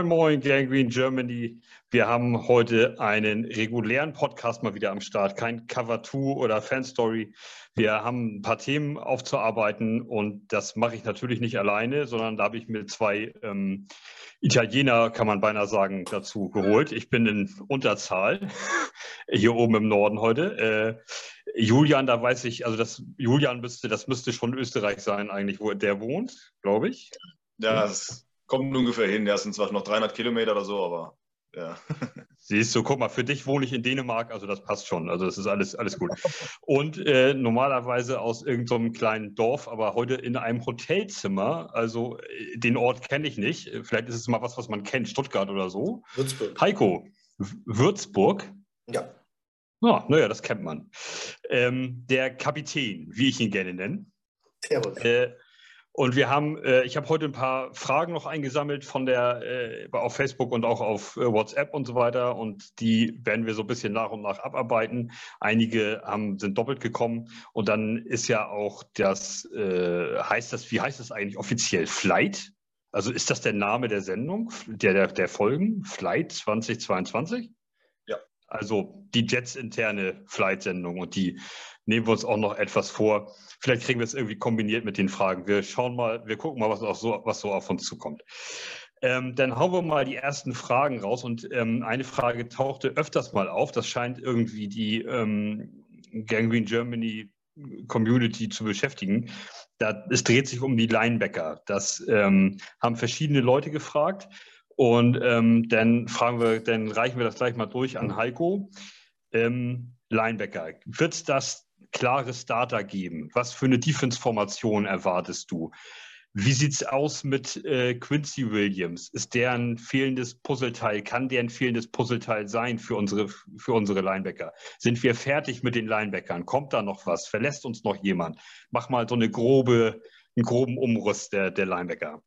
Moin, moin, Gang Green Germany. Wir haben heute einen regulären Podcast mal wieder am Start. Kein Cover 2 oder Fan Story. Wir haben ein paar Themen aufzuarbeiten und das mache ich natürlich nicht alleine, sondern da habe ich mir zwei ähm, Italiener, kann man beinahe sagen, dazu geholt. Ich bin in Unterzahl hier oben im Norden heute. Äh, Julian, da weiß ich, also das Julian müsste, das müsste schon Österreich sein eigentlich, wo der wohnt, glaube ich. Das kommt ungefähr hin. Ja, es sind zwar noch 300 Kilometer oder so, aber ja. Siehst du, guck mal, für dich wohne ich in Dänemark, also das passt schon. Also das ist alles, alles gut. Und äh, normalerweise aus irgendeinem so kleinen Dorf, aber heute in einem Hotelzimmer. Also äh, den Ort kenne ich nicht. Vielleicht ist es mal was, was man kennt, Stuttgart oder so. Würzburg. Heiko, Würzburg? Ja. Ah, naja, das kennt man. Ähm, der Kapitän, wie ich ihn gerne nenne. Servus. Äh, und wir haben, äh, ich habe heute ein paar Fragen noch eingesammelt von der, äh, auf Facebook und auch auf äh, WhatsApp und so weiter. Und die werden wir so ein bisschen nach und nach abarbeiten. Einige haben, sind doppelt gekommen. Und dann ist ja auch das, äh, heißt das, wie heißt das eigentlich offiziell? Flight? Also ist das der Name der Sendung, der, der, der Folgen? Flight 2022? Also die Jets interne Flight-Sendung. Und die nehmen wir uns auch noch etwas vor Vielleicht kriegen wir es irgendwie kombiniert mit den Fragen. Wir schauen mal, wir gucken mal, was, auch so, was so auf uns zukommt. Ähm, dann hauen wir mal die ersten Fragen raus. Und ähm, eine Frage tauchte öfters mal auf. Das scheint irgendwie die ähm, Gangrene Germany Community zu beschäftigen. Da, es dreht sich um die Linebacker. Das ähm, haben verschiedene Leute gefragt. Und ähm, dann fragen wir, dann reichen wir das gleich mal durch an Heiko. Ähm, Linebacker. Wird das klare Starter geben? Was für eine Defense-Formation erwartest du? Wie sieht es aus mit äh, Quincy Williams? Ist der ein fehlendes Puzzleteil? Kann der ein fehlendes Puzzleteil sein für unsere, für unsere Linebacker? Sind wir fertig mit den Linebackern? Kommt da noch was? Verlässt uns noch jemand? Mach mal so eine grobe, einen groben Umriss der, der Linebacker.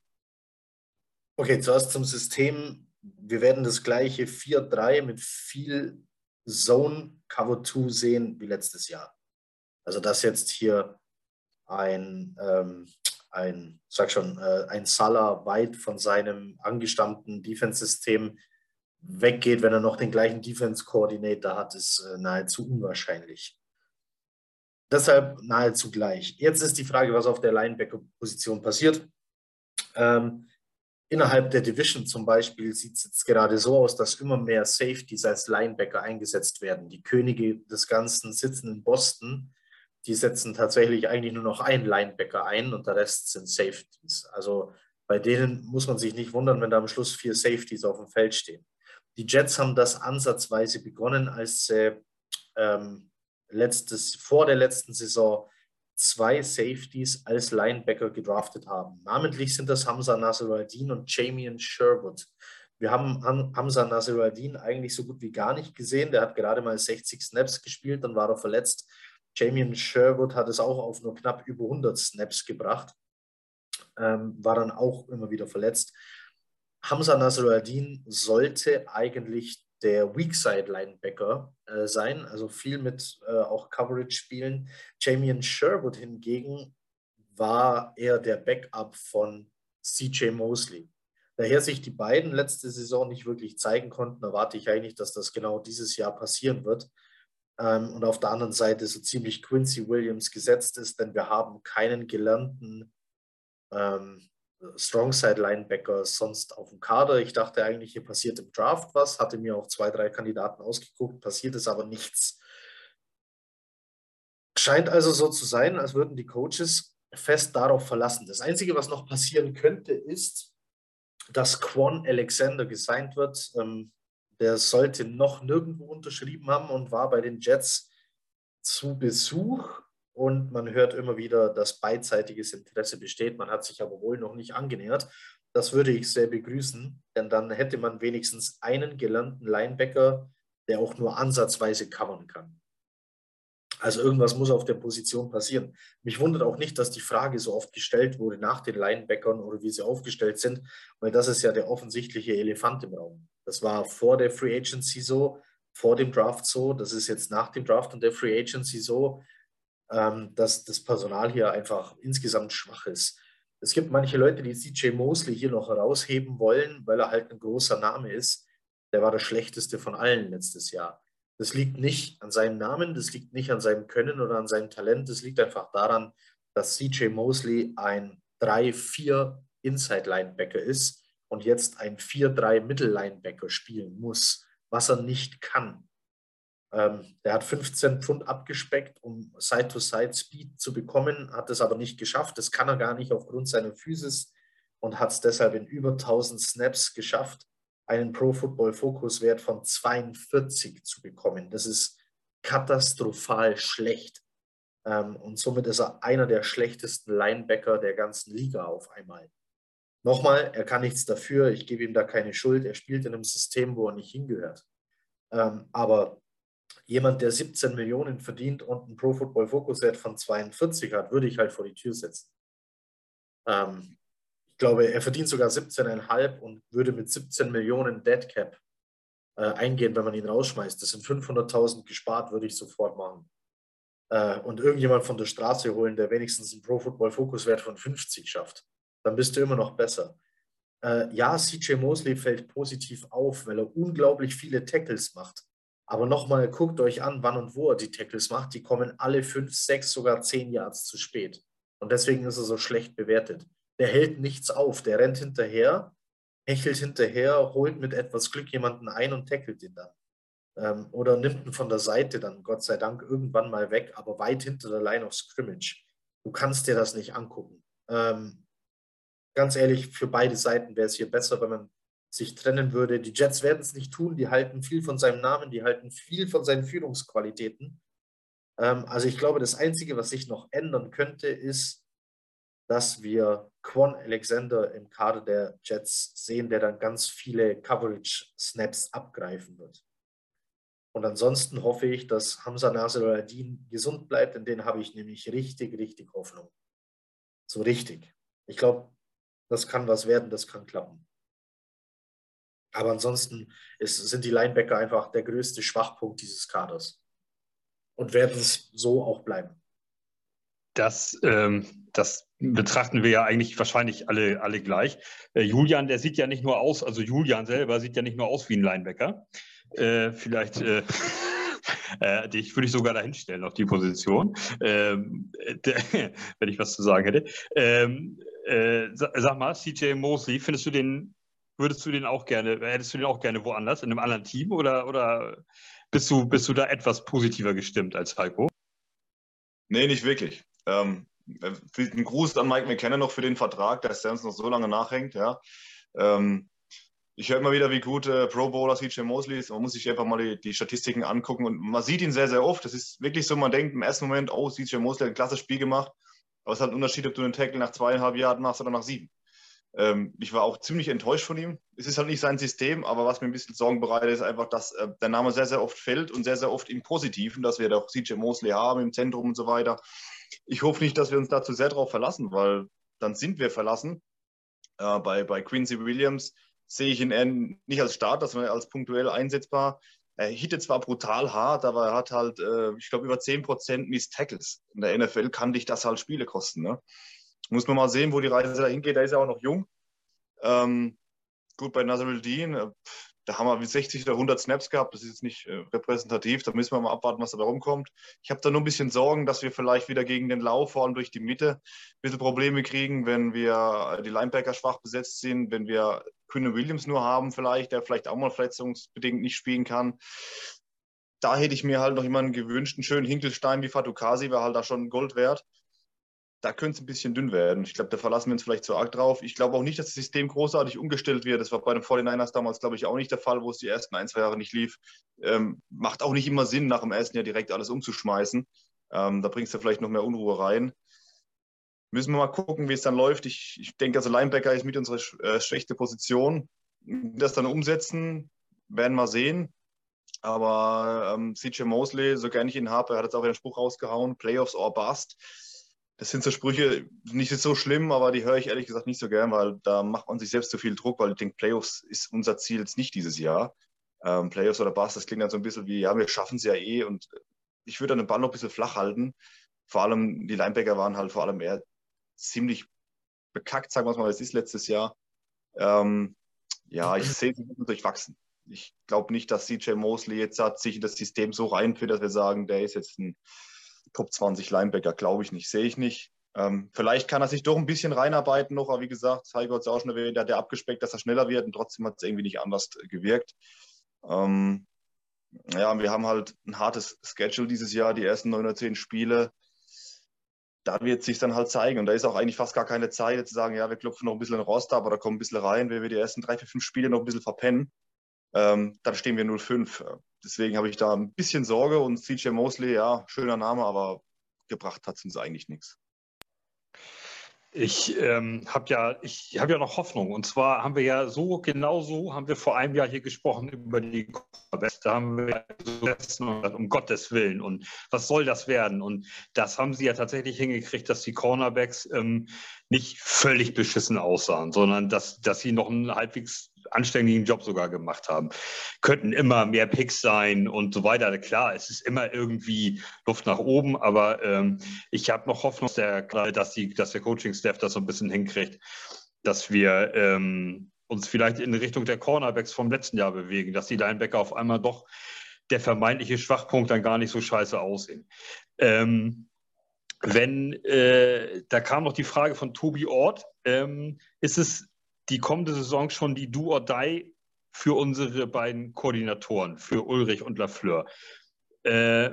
Okay, zuerst zum System. Wir werden das gleiche 4-3 mit viel Zone Cover 2 sehen wie letztes Jahr. Also dass jetzt hier ein, ähm, ein sag schon, äh, ein Salah weit von seinem angestammten Defense-System weggeht, wenn er noch den gleichen Defense-Coordinator hat, ist äh, nahezu unwahrscheinlich. Deshalb nahezu gleich. Jetzt ist die Frage, was auf der Linebacker-Position passiert. Ähm, innerhalb der Division zum Beispiel sieht es jetzt gerade so aus, dass immer mehr Safeties als Linebacker eingesetzt werden. Die Könige des Ganzen sitzen in Boston die setzen tatsächlich eigentlich nur noch einen Linebacker ein und der Rest sind Safeties. Also bei denen muss man sich nicht wundern, wenn da am Schluss vier Safeties auf dem Feld stehen. Die Jets haben das ansatzweise begonnen, als sie ähm, letztes, vor der letzten Saison zwei Safeties als Linebacker gedraftet haben. Namentlich sind das Hamza Nasruddin und Jamian Sherwood. Wir haben Hamza Nasruddin eigentlich so gut wie gar nicht gesehen. Der hat gerade mal 60 Snaps gespielt, dann war er verletzt. Jamian Sherwood hat es auch auf nur knapp über 100 Snaps gebracht, ähm, war dann auch immer wieder verletzt. Hamza Nasruddin sollte eigentlich der Weakside Linebacker äh, sein, also viel mit äh, auch Coverage spielen. Jamian Sherwood hingegen war eher der Backup von CJ Mosley. Daher sich die beiden letzte Saison nicht wirklich zeigen konnten, erwarte ich eigentlich, dass das genau dieses Jahr passieren wird ähm, und auf der anderen Seite so ziemlich Quincy Williams gesetzt ist, denn wir haben keinen gelernten ähm, Strongside-Linebacker sonst auf dem Kader. Ich dachte eigentlich, hier passiert im Draft was, hatte mir auch zwei, drei Kandidaten ausgeguckt, passiert ist aber nichts. Scheint also so zu sein, als würden die Coaches fest darauf verlassen. Das Einzige, was noch passieren könnte, ist, dass Quan Alexander gesigned wird. Ähm, der sollte noch nirgendwo unterschrieben haben und war bei den Jets zu Besuch. Und man hört immer wieder, dass beidseitiges Interesse besteht. Man hat sich aber wohl noch nicht angenähert. Das würde ich sehr begrüßen, denn dann hätte man wenigstens einen gelernten Linebacker, der auch nur ansatzweise covern kann. Also irgendwas muss auf der Position passieren. Mich wundert auch nicht, dass die Frage so oft gestellt wurde nach den Linebackern oder wie sie aufgestellt sind, weil das ist ja der offensichtliche Elefant im Raum. Das war vor der Free Agency so, vor dem Draft so, das ist jetzt nach dem Draft und der Free Agency so, dass das Personal hier einfach insgesamt schwach ist. es gibt manche Leute, die CJ Mosley hier noch herausheben wollen, weil er halt ein großer Name ist. Der war der schlechteste von allen letztes Jahr. Das liegt nicht an seinem Namen, das liegt nicht an seinem Können oder an seinem Talent. Das liegt einfach daran, dass CJ Mosley ein 3-4 Inside Linebacker ist und jetzt ein 4-3 Mittellinebacker spielen muss, was er nicht kann. Ähm, der hat 15 Pfund abgespeckt, um Side-to-Side-Speed zu bekommen, hat es aber nicht geschafft. Das kann er gar nicht aufgrund seiner Physis und hat es deshalb in über 1000 Snaps geschafft, einen Pro-Football-Fokus-Wert von 42 zu bekommen. Das ist katastrophal schlecht. Ähm, und somit ist er einer der schlechtesten Linebacker der ganzen Liga auf einmal. Nochmal, er kann nichts dafür, ich gebe ihm da keine Schuld. Er spielt in einem System, wo er nicht hingehört. Ähm, aber jemand, der 17 Millionen verdient und einen Pro Football Focus Wert von 42 hat, würde ich halt vor die Tür setzen. Ähm, ich glaube, er verdient sogar 17,5 und würde mit 17 Millionen Dead Cap äh, eingehen, wenn man ihn rausschmeißt. Das sind 500.000 gespart, würde ich sofort machen. Äh, und irgendjemand von der Straße holen, der wenigstens einen Pro Football Focus Wert von 50 schafft. Dann bist du immer noch besser. Äh, ja, CJ Mosley fällt positiv auf, weil er unglaublich viele Tackles macht. Aber nochmal, guckt euch an, wann und wo er die Tackles macht. Die kommen alle fünf, sechs, sogar zehn Yards zu spät. Und deswegen ist er so schlecht bewertet. Der hält nichts auf. Der rennt hinterher, hechelt hinterher, holt mit etwas Glück jemanden ein und tackelt ihn dann. Ähm, oder nimmt ihn von der Seite dann, Gott sei Dank, irgendwann mal weg, aber weit hinter der Line of Scrimmage. Du kannst dir das nicht angucken. Ähm, ganz ehrlich, für beide Seiten wäre es hier besser, wenn man sich trennen würde. Die Jets werden es nicht tun, die halten viel von seinem Namen, die halten viel von seinen Führungsqualitäten. Ähm, also ich glaube, das Einzige, was sich noch ändern könnte, ist, dass wir Quan Alexander im Kader der Jets sehen, der dann ganz viele Coverage-Snaps abgreifen wird. Und ansonsten hoffe ich, dass Hamza Nasir al-Adin gesund bleibt, in den habe ich nämlich richtig, richtig Hoffnung. So richtig. Ich glaube, das kann was werden, das kann klappen. Aber ansonsten ist, sind die Linebacker einfach der größte Schwachpunkt dieses Kaders und werden es so auch bleiben. Das, ähm, das betrachten wir ja eigentlich wahrscheinlich alle, alle gleich. Äh, Julian, der sieht ja nicht nur aus, also Julian selber sieht ja nicht nur aus wie ein Linebacker. Äh, vielleicht äh, äh, dich würde ich sogar dahinstellen auf die Position, ähm, der, wenn ich was zu sagen hätte. Ähm, äh, sag mal, CJ Mosley, findest du den würdest du den auch gerne, hättest du den auch gerne woanders, in einem anderen Team oder, oder bist, du, bist du da etwas positiver gestimmt als Falco? Nee, nicht wirklich. Ähm, ein Gruß an Mike McKenna noch für den Vertrag, dass der uns noch so lange nachhängt. Ja. Ähm, ich höre immer wieder, wie gut äh, Pro Bowler CJ Mosley ist. Man muss sich einfach mal die, die, Statistiken angucken und man sieht ihn sehr, sehr oft. Das ist wirklich so, man denkt im ersten Moment, oh, CJ Mosley hat ein klasse Spiel gemacht. Aber es ist halt ein Unterschied, ob du einen Tackle nach zweieinhalb Jahren machst oder nach sieben. Ähm, ich war auch ziemlich enttäuscht von ihm. Es ist halt nicht sein System, aber was mir ein bisschen Sorgen bereitet, ist einfach, dass äh, der Name sehr, sehr oft fällt und sehr, sehr oft im Positiven, dass wir doch CJ Mosley haben im Zentrum und so weiter. Ich hoffe nicht, dass wir uns dazu sehr darauf verlassen, weil dann sind wir verlassen. Äh, bei, bei Quincy Williams sehe ich ihn nicht als Starter, sondern als punktuell einsetzbar. Er hittet zwar brutal hart, aber er hat halt, äh, ich glaube, über 10% Miss Tackles. In der NFL kann dich das halt Spiele kosten. Ne? Muss man mal sehen, wo die Reise dahin geht. Er ist ja auch noch jung. Ähm, gut, bei Nasruddin, äh, da haben wir 60 oder 100 Snaps gehabt. Das ist jetzt nicht äh, repräsentativ. Da müssen wir mal abwarten, was da rumkommt. Ich habe da nur ein bisschen Sorgen, dass wir vielleicht wieder gegen den Lauf, vor allem durch die Mitte, ein bisschen Probleme kriegen, wenn wir die Linebacker schwach besetzt sind, wenn wir Quinn Williams nur haben, vielleicht, der vielleicht auch mal verletzungsbedingt nicht spielen kann. Da hätte ich mir halt noch jemanden gewünscht, einen schönen Hinkelstein wie Fatukasi, wäre halt da schon Gold wert da könnte es ein bisschen dünn werden. Ich glaube, da verlassen wir uns vielleicht zu arg drauf. Ich glaube auch nicht, dass das System großartig umgestellt wird. Das war bei den 49ers damals, glaube ich, auch nicht der Fall, wo es die ersten ein, zwei Jahre nicht lief. Ähm, macht auch nicht immer Sinn, nach dem ersten Jahr direkt alles umzuschmeißen. Ähm, da bringst du vielleicht noch mehr Unruhe rein. Müssen wir mal gucken, wie es dann läuft. Ich, ich denke, also Linebacker ist mit unserer äh, schwächste Position. Das dann umsetzen, werden wir sehen. Aber ähm, CJ Mosley, so gerne ich ihn habe, er hat jetzt auch einen Spruch rausgehauen, Playoffs or Bust das sind so Sprüche, nicht so schlimm, aber die höre ich ehrlich gesagt nicht so gern, weil da macht man sich selbst zu viel Druck, weil ich denke, Playoffs ist unser Ziel jetzt nicht dieses Jahr. Ähm, Playoffs oder Bass, das klingt dann so ein bisschen wie, ja, wir schaffen es ja eh und ich würde dann den Ball noch ein bisschen flach halten. Vor allem, die Linebacker waren halt vor allem eher ziemlich bekackt, sagen wir es mal, es ist letztes Jahr. Ähm, ja, ich sehe sie durchwachsen. Ich glaube nicht, dass CJ Mosley jetzt hat, sich in das System so reinführt, dass wir sagen, der ist jetzt ein Top 20 Linebacker. Glaube ich nicht, sehe ich nicht. Ähm, vielleicht kann er sich doch ein bisschen reinarbeiten noch, aber wie gesagt, Heiko hat es auch schon erwähnt, der hat ja abgespeckt, dass er schneller wird und trotzdem hat es irgendwie nicht anders gewirkt. Ähm, ja, wir haben halt ein hartes Schedule dieses Jahr, die ersten neun oder zehn Spiele da wird sich dann halt zeigen. Und da ist auch eigentlich fast gar keine Zeit, zu sagen, ja, wir klopfen noch ein bisschen Rost ab oder kommen ein bisschen rein, wenn wir die ersten drei, vier, fünf Spiele noch ein bisschen verpennen. Ähm, dann stehen wir 0-5. Deswegen habe ich da ein bisschen Sorge und CJ Mosley, ja, schöner Name, aber gebracht hat es uns eigentlich nichts. Ich ähm, habe ja, ich habe ja noch Hoffnung. Und zwar haben wir ja so, genau so haben wir vor einem Jahr hier gesprochen über die. Da haben wir so um Gottes Willen. Und was soll das werden? Und das haben sie ja tatsächlich hingekriegt, dass die Cornerbacks ähm, nicht völlig beschissen aussahen, sondern dass, dass sie noch einen halbwegs anständigen Job sogar gemacht haben. Könnten immer mehr Picks sein und so weiter. Klar, es ist immer irgendwie Luft nach oben, aber ähm, ich habe noch Hoffnung, dass der, dass, dass der Coaching-Staff das so ein bisschen hinkriegt, dass wir ähm, uns vielleicht in Richtung der Cornerbacks vom letzten Jahr bewegen, dass die Linebacker auf einmal doch der vermeintliche Schwachpunkt dann gar nicht so scheiße aussehen. Ähm, wenn, äh, da kam noch die Frage von Tobi Ort, ähm, ist es die kommende Saison schon die Do or Die für unsere beiden Koordinatoren, für Ulrich und Lafleur. Äh,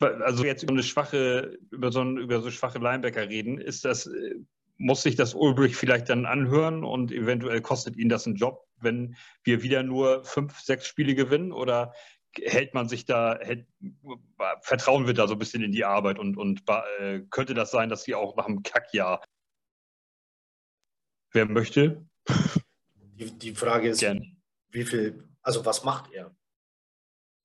also jetzt über eine schwache, über so, über so schwache Linebacker reden, ist das, äh, muss sich das Ulrich vielleicht dann anhören und eventuell kostet ihn das einen Job, wenn wir wieder nur fünf, sechs Spiele gewinnen? Oder hält man sich da, hält, vertrauen wir da so ein bisschen in die Arbeit und, und äh, könnte das sein, dass sie auch nach einem Kackjahr Wer möchte? Die, die Frage ist, Gern. wie viel, also was macht er?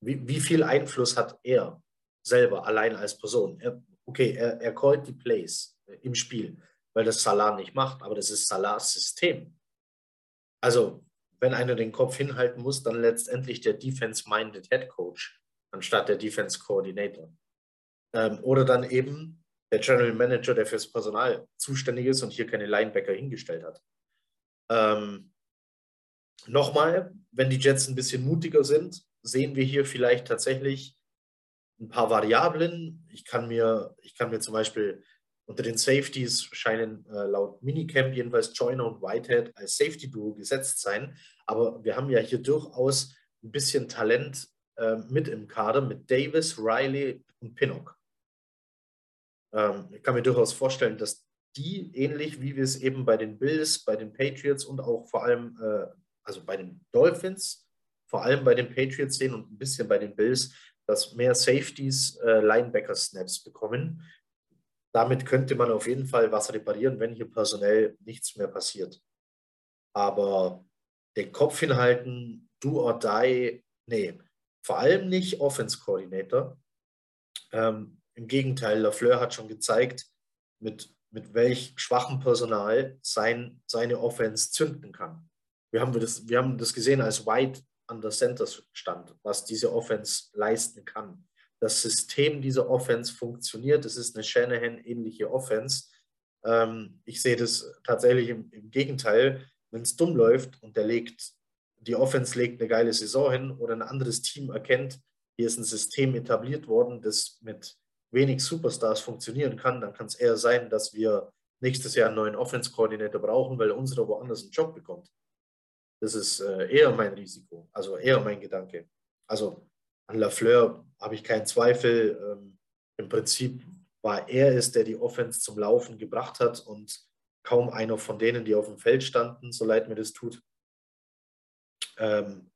Wie, wie viel Einfluss hat er selber allein als Person? Er, okay, er, er callt die Plays im Spiel, weil das Salah nicht macht, aber das ist Salahs System. Also, wenn einer den Kopf hinhalten muss, dann letztendlich der Defense-Minded Head Coach anstatt der Defense Coordinator. Ähm, oder dann eben der General Manager, der fürs Personal zuständig ist und hier keine Linebacker hingestellt hat. Ähm, Nochmal, wenn die Jets ein bisschen mutiger sind, sehen wir hier vielleicht tatsächlich ein paar Variablen. Ich kann mir, ich kann mir zum Beispiel unter den Safeties scheinen äh, laut Minicamp jedenfalls Joyner und Whitehead als Safety-Duo gesetzt sein. Aber wir haben ja hier durchaus ein bisschen Talent äh, mit im Kader mit Davis, Riley und Pinnock. Ähm, ich kann mir durchaus vorstellen, dass die ähnlich wie wir es eben bei den Bills, bei den Patriots und auch vor allem, äh, also bei den Dolphins, vor allem bei den Patriots sehen und ein bisschen bei den Bills, dass mehr Safeties äh, Linebacker-Snaps bekommen. Damit könnte man auf jeden Fall was reparieren, wenn hier personell nichts mehr passiert. Aber den Kopf hinhalten, do or die, nee, vor allem nicht Offense Coordinator. Ähm, im Gegenteil, Lafleur hat schon gezeigt, mit, mit welch schwachem Personal sein, seine Offense zünden kann. Wir haben das, wir haben das gesehen, als White an der Center stand, was diese Offense leisten kann. Das System dieser Offense funktioniert. Es ist eine Shanahan-ähnliche Offense. Ähm, ich sehe das tatsächlich im, im Gegenteil. Wenn es dumm läuft und der legt, die Offense legt eine geile Saison hin oder ein anderes Team erkennt, hier ist ein System etabliert worden, das mit wenig Superstars funktionieren kann, dann kann es eher sein, dass wir nächstes Jahr einen neuen Offense-Koordinator brauchen, weil unserer woanders einen Job bekommt. Das ist äh, eher mein Risiko, also eher mein Gedanke. Also an Lafleur habe ich keinen Zweifel. Ähm, Im Prinzip war er es, der die Offense zum Laufen gebracht hat und kaum einer von denen, die auf dem Feld standen, so leid mir das tut. Ähm,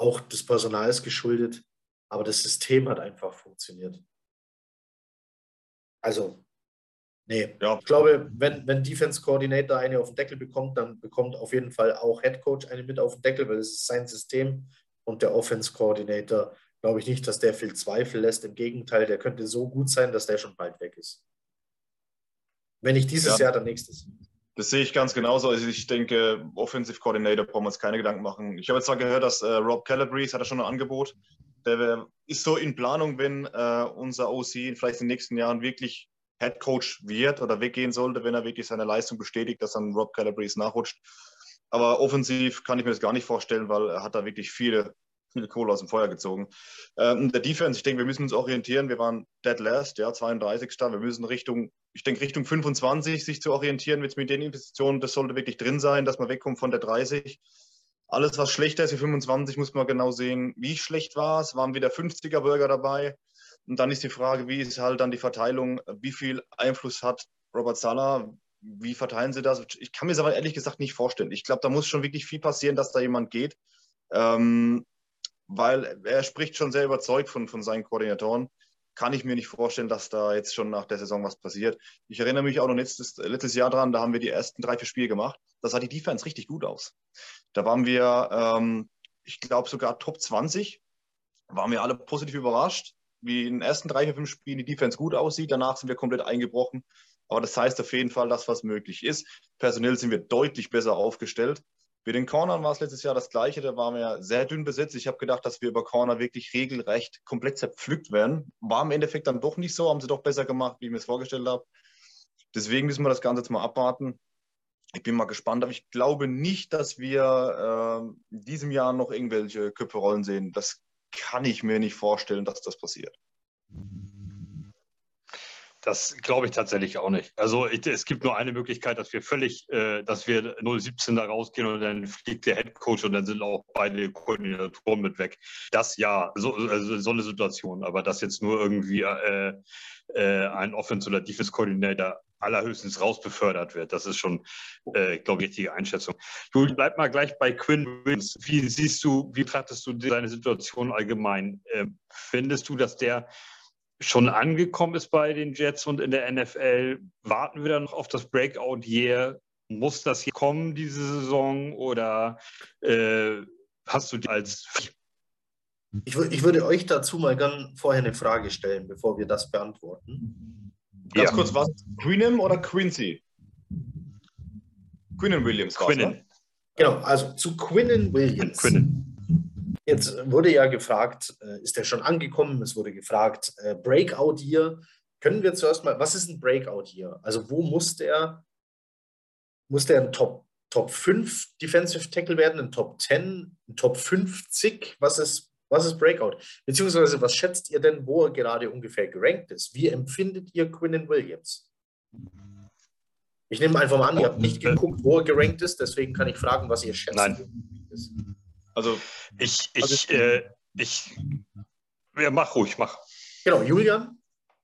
auch des Personals geschuldet, aber das System hat einfach funktioniert. Also, nee. Ja. Ich glaube, wenn, wenn Defense Coordinator eine auf den Deckel bekommt, dann bekommt auf jeden Fall auch Head Coach eine mit auf den Deckel, weil es ist sein System. Und der Offense Coordinator, glaube ich nicht, dass der viel Zweifel lässt. Im Gegenteil, der könnte so gut sein, dass der schon bald weg ist. Wenn nicht dieses ja. Jahr, dann nächstes. Das sehe ich ganz genauso. Also ich denke, Offensive Coordinator brauchen wir uns keine Gedanken machen. Ich habe jetzt zwar gehört, dass äh, Rob Calabrese hat er schon ein Angebot der ist so in Planung, wenn äh, unser OC vielleicht in den nächsten Jahren wirklich Head Coach wird oder weggehen sollte, wenn er wirklich seine Leistung bestätigt, dass dann Rob Calabrese nachrutscht. Aber offensiv kann ich mir das gar nicht vorstellen, weil er hat da wirklich viele, viele Kohle aus dem Feuer gezogen. Ähm, der Defense, ich denke, wir müssen uns orientieren. Wir waren dead last, ja, 32. Wir müssen Richtung, ich denke, Richtung 25 sich zu orientieren mit, mit den Investitionen. Das sollte wirklich drin sein, dass man wegkommt von der 30. Alles, was schlechter ist wie 25, muss man genau sehen, wie schlecht war es. Waren wieder 50er Burger dabei? Und dann ist die Frage, wie ist halt dann die Verteilung, wie viel Einfluss hat Robert Sala, wie verteilen sie das? Ich kann mir das aber ehrlich gesagt nicht vorstellen. Ich glaube, da muss schon wirklich viel passieren, dass da jemand geht, ähm, weil er spricht schon sehr überzeugt von, von seinen Koordinatoren. Kann ich mir nicht vorstellen, dass da jetzt schon nach der Saison was passiert. Ich erinnere mich auch noch letztes, letztes Jahr dran, da haben wir die ersten drei, vier Spiele gemacht. Da sah die Defense richtig gut aus. Da waren wir, ähm, ich glaube, sogar Top 20. Waren wir alle positiv überrascht, wie in den ersten drei, vier, fünf Spielen die Defense gut aussieht. Danach sind wir komplett eingebrochen. Aber das heißt auf jeden Fall, dass was möglich ist. Personell sind wir deutlich besser aufgestellt. Bei den Cornern war es letztes Jahr das Gleiche. Da waren wir sehr dünn besetzt. Ich habe gedacht, dass wir über Corner wirklich regelrecht komplett zerpflückt werden. War im Endeffekt dann doch nicht so. Haben sie doch besser gemacht, wie ich mir es vorgestellt habe. Deswegen müssen wir das Ganze jetzt mal abwarten. Ich bin mal gespannt, aber ich glaube nicht, dass wir äh, in diesem Jahr noch irgendwelche Köpfe rollen sehen. Das kann ich mir nicht vorstellen, dass das passiert. Das glaube ich tatsächlich auch nicht. Also ich, es gibt nur eine Möglichkeit, dass wir völlig, äh, dass wir 017 da rausgehen und dann fliegt der Headcoach und dann sind auch beide Koordinatoren mit weg. Das ja, so, also so eine Situation. Aber dass jetzt nur irgendwie äh, äh, ein Offense- oder Defense Coordinator allerhöchstens rausbefördert wird. Das ist schon, äh, glaube ich, richtige Einschätzung. Jules, bleib mal gleich bei Quinn Williams. Wie siehst du, wie betrachtest du seine Situation allgemein? Äh, findest du, dass der schon angekommen ist bei den Jets und in der NFL? Warten wir dann noch auf das Breakout-Year? Muss das hier kommen, diese Saison? Oder äh, hast du die als ich, ich, würde euch dazu mal gern vorher eine Frage stellen, bevor wir das beantworten. Ganz ja. kurz, was? Quinnem oder Quincy? Quinnen Williams. Quinnen. Ne? Genau, also zu Quinnen Williams. Quinnen. Jetzt wurde ja gefragt, äh, ist er schon angekommen? Es wurde gefragt, äh, Breakout Year. Können wir zuerst mal, was ist ein Breakout Year? Also wo muss der, muss der ein Top, Top 5 Defensive Tackle werden, ein Top 10, ein Top 50? Was ist was ist Breakout? Beziehungsweise, was schätzt ihr denn, wo er gerade ungefähr gerankt ist? Wie empfindet ihr Quinnen Williams? Ich nehme einfach mal an, ihr habt nicht geguckt, wo er gerankt ist, deswegen kann ich fragen, was ihr schätzt. Nein. Also, ich, ich, also, äh, ich, ja, mach ruhig, mach. Genau, Julian?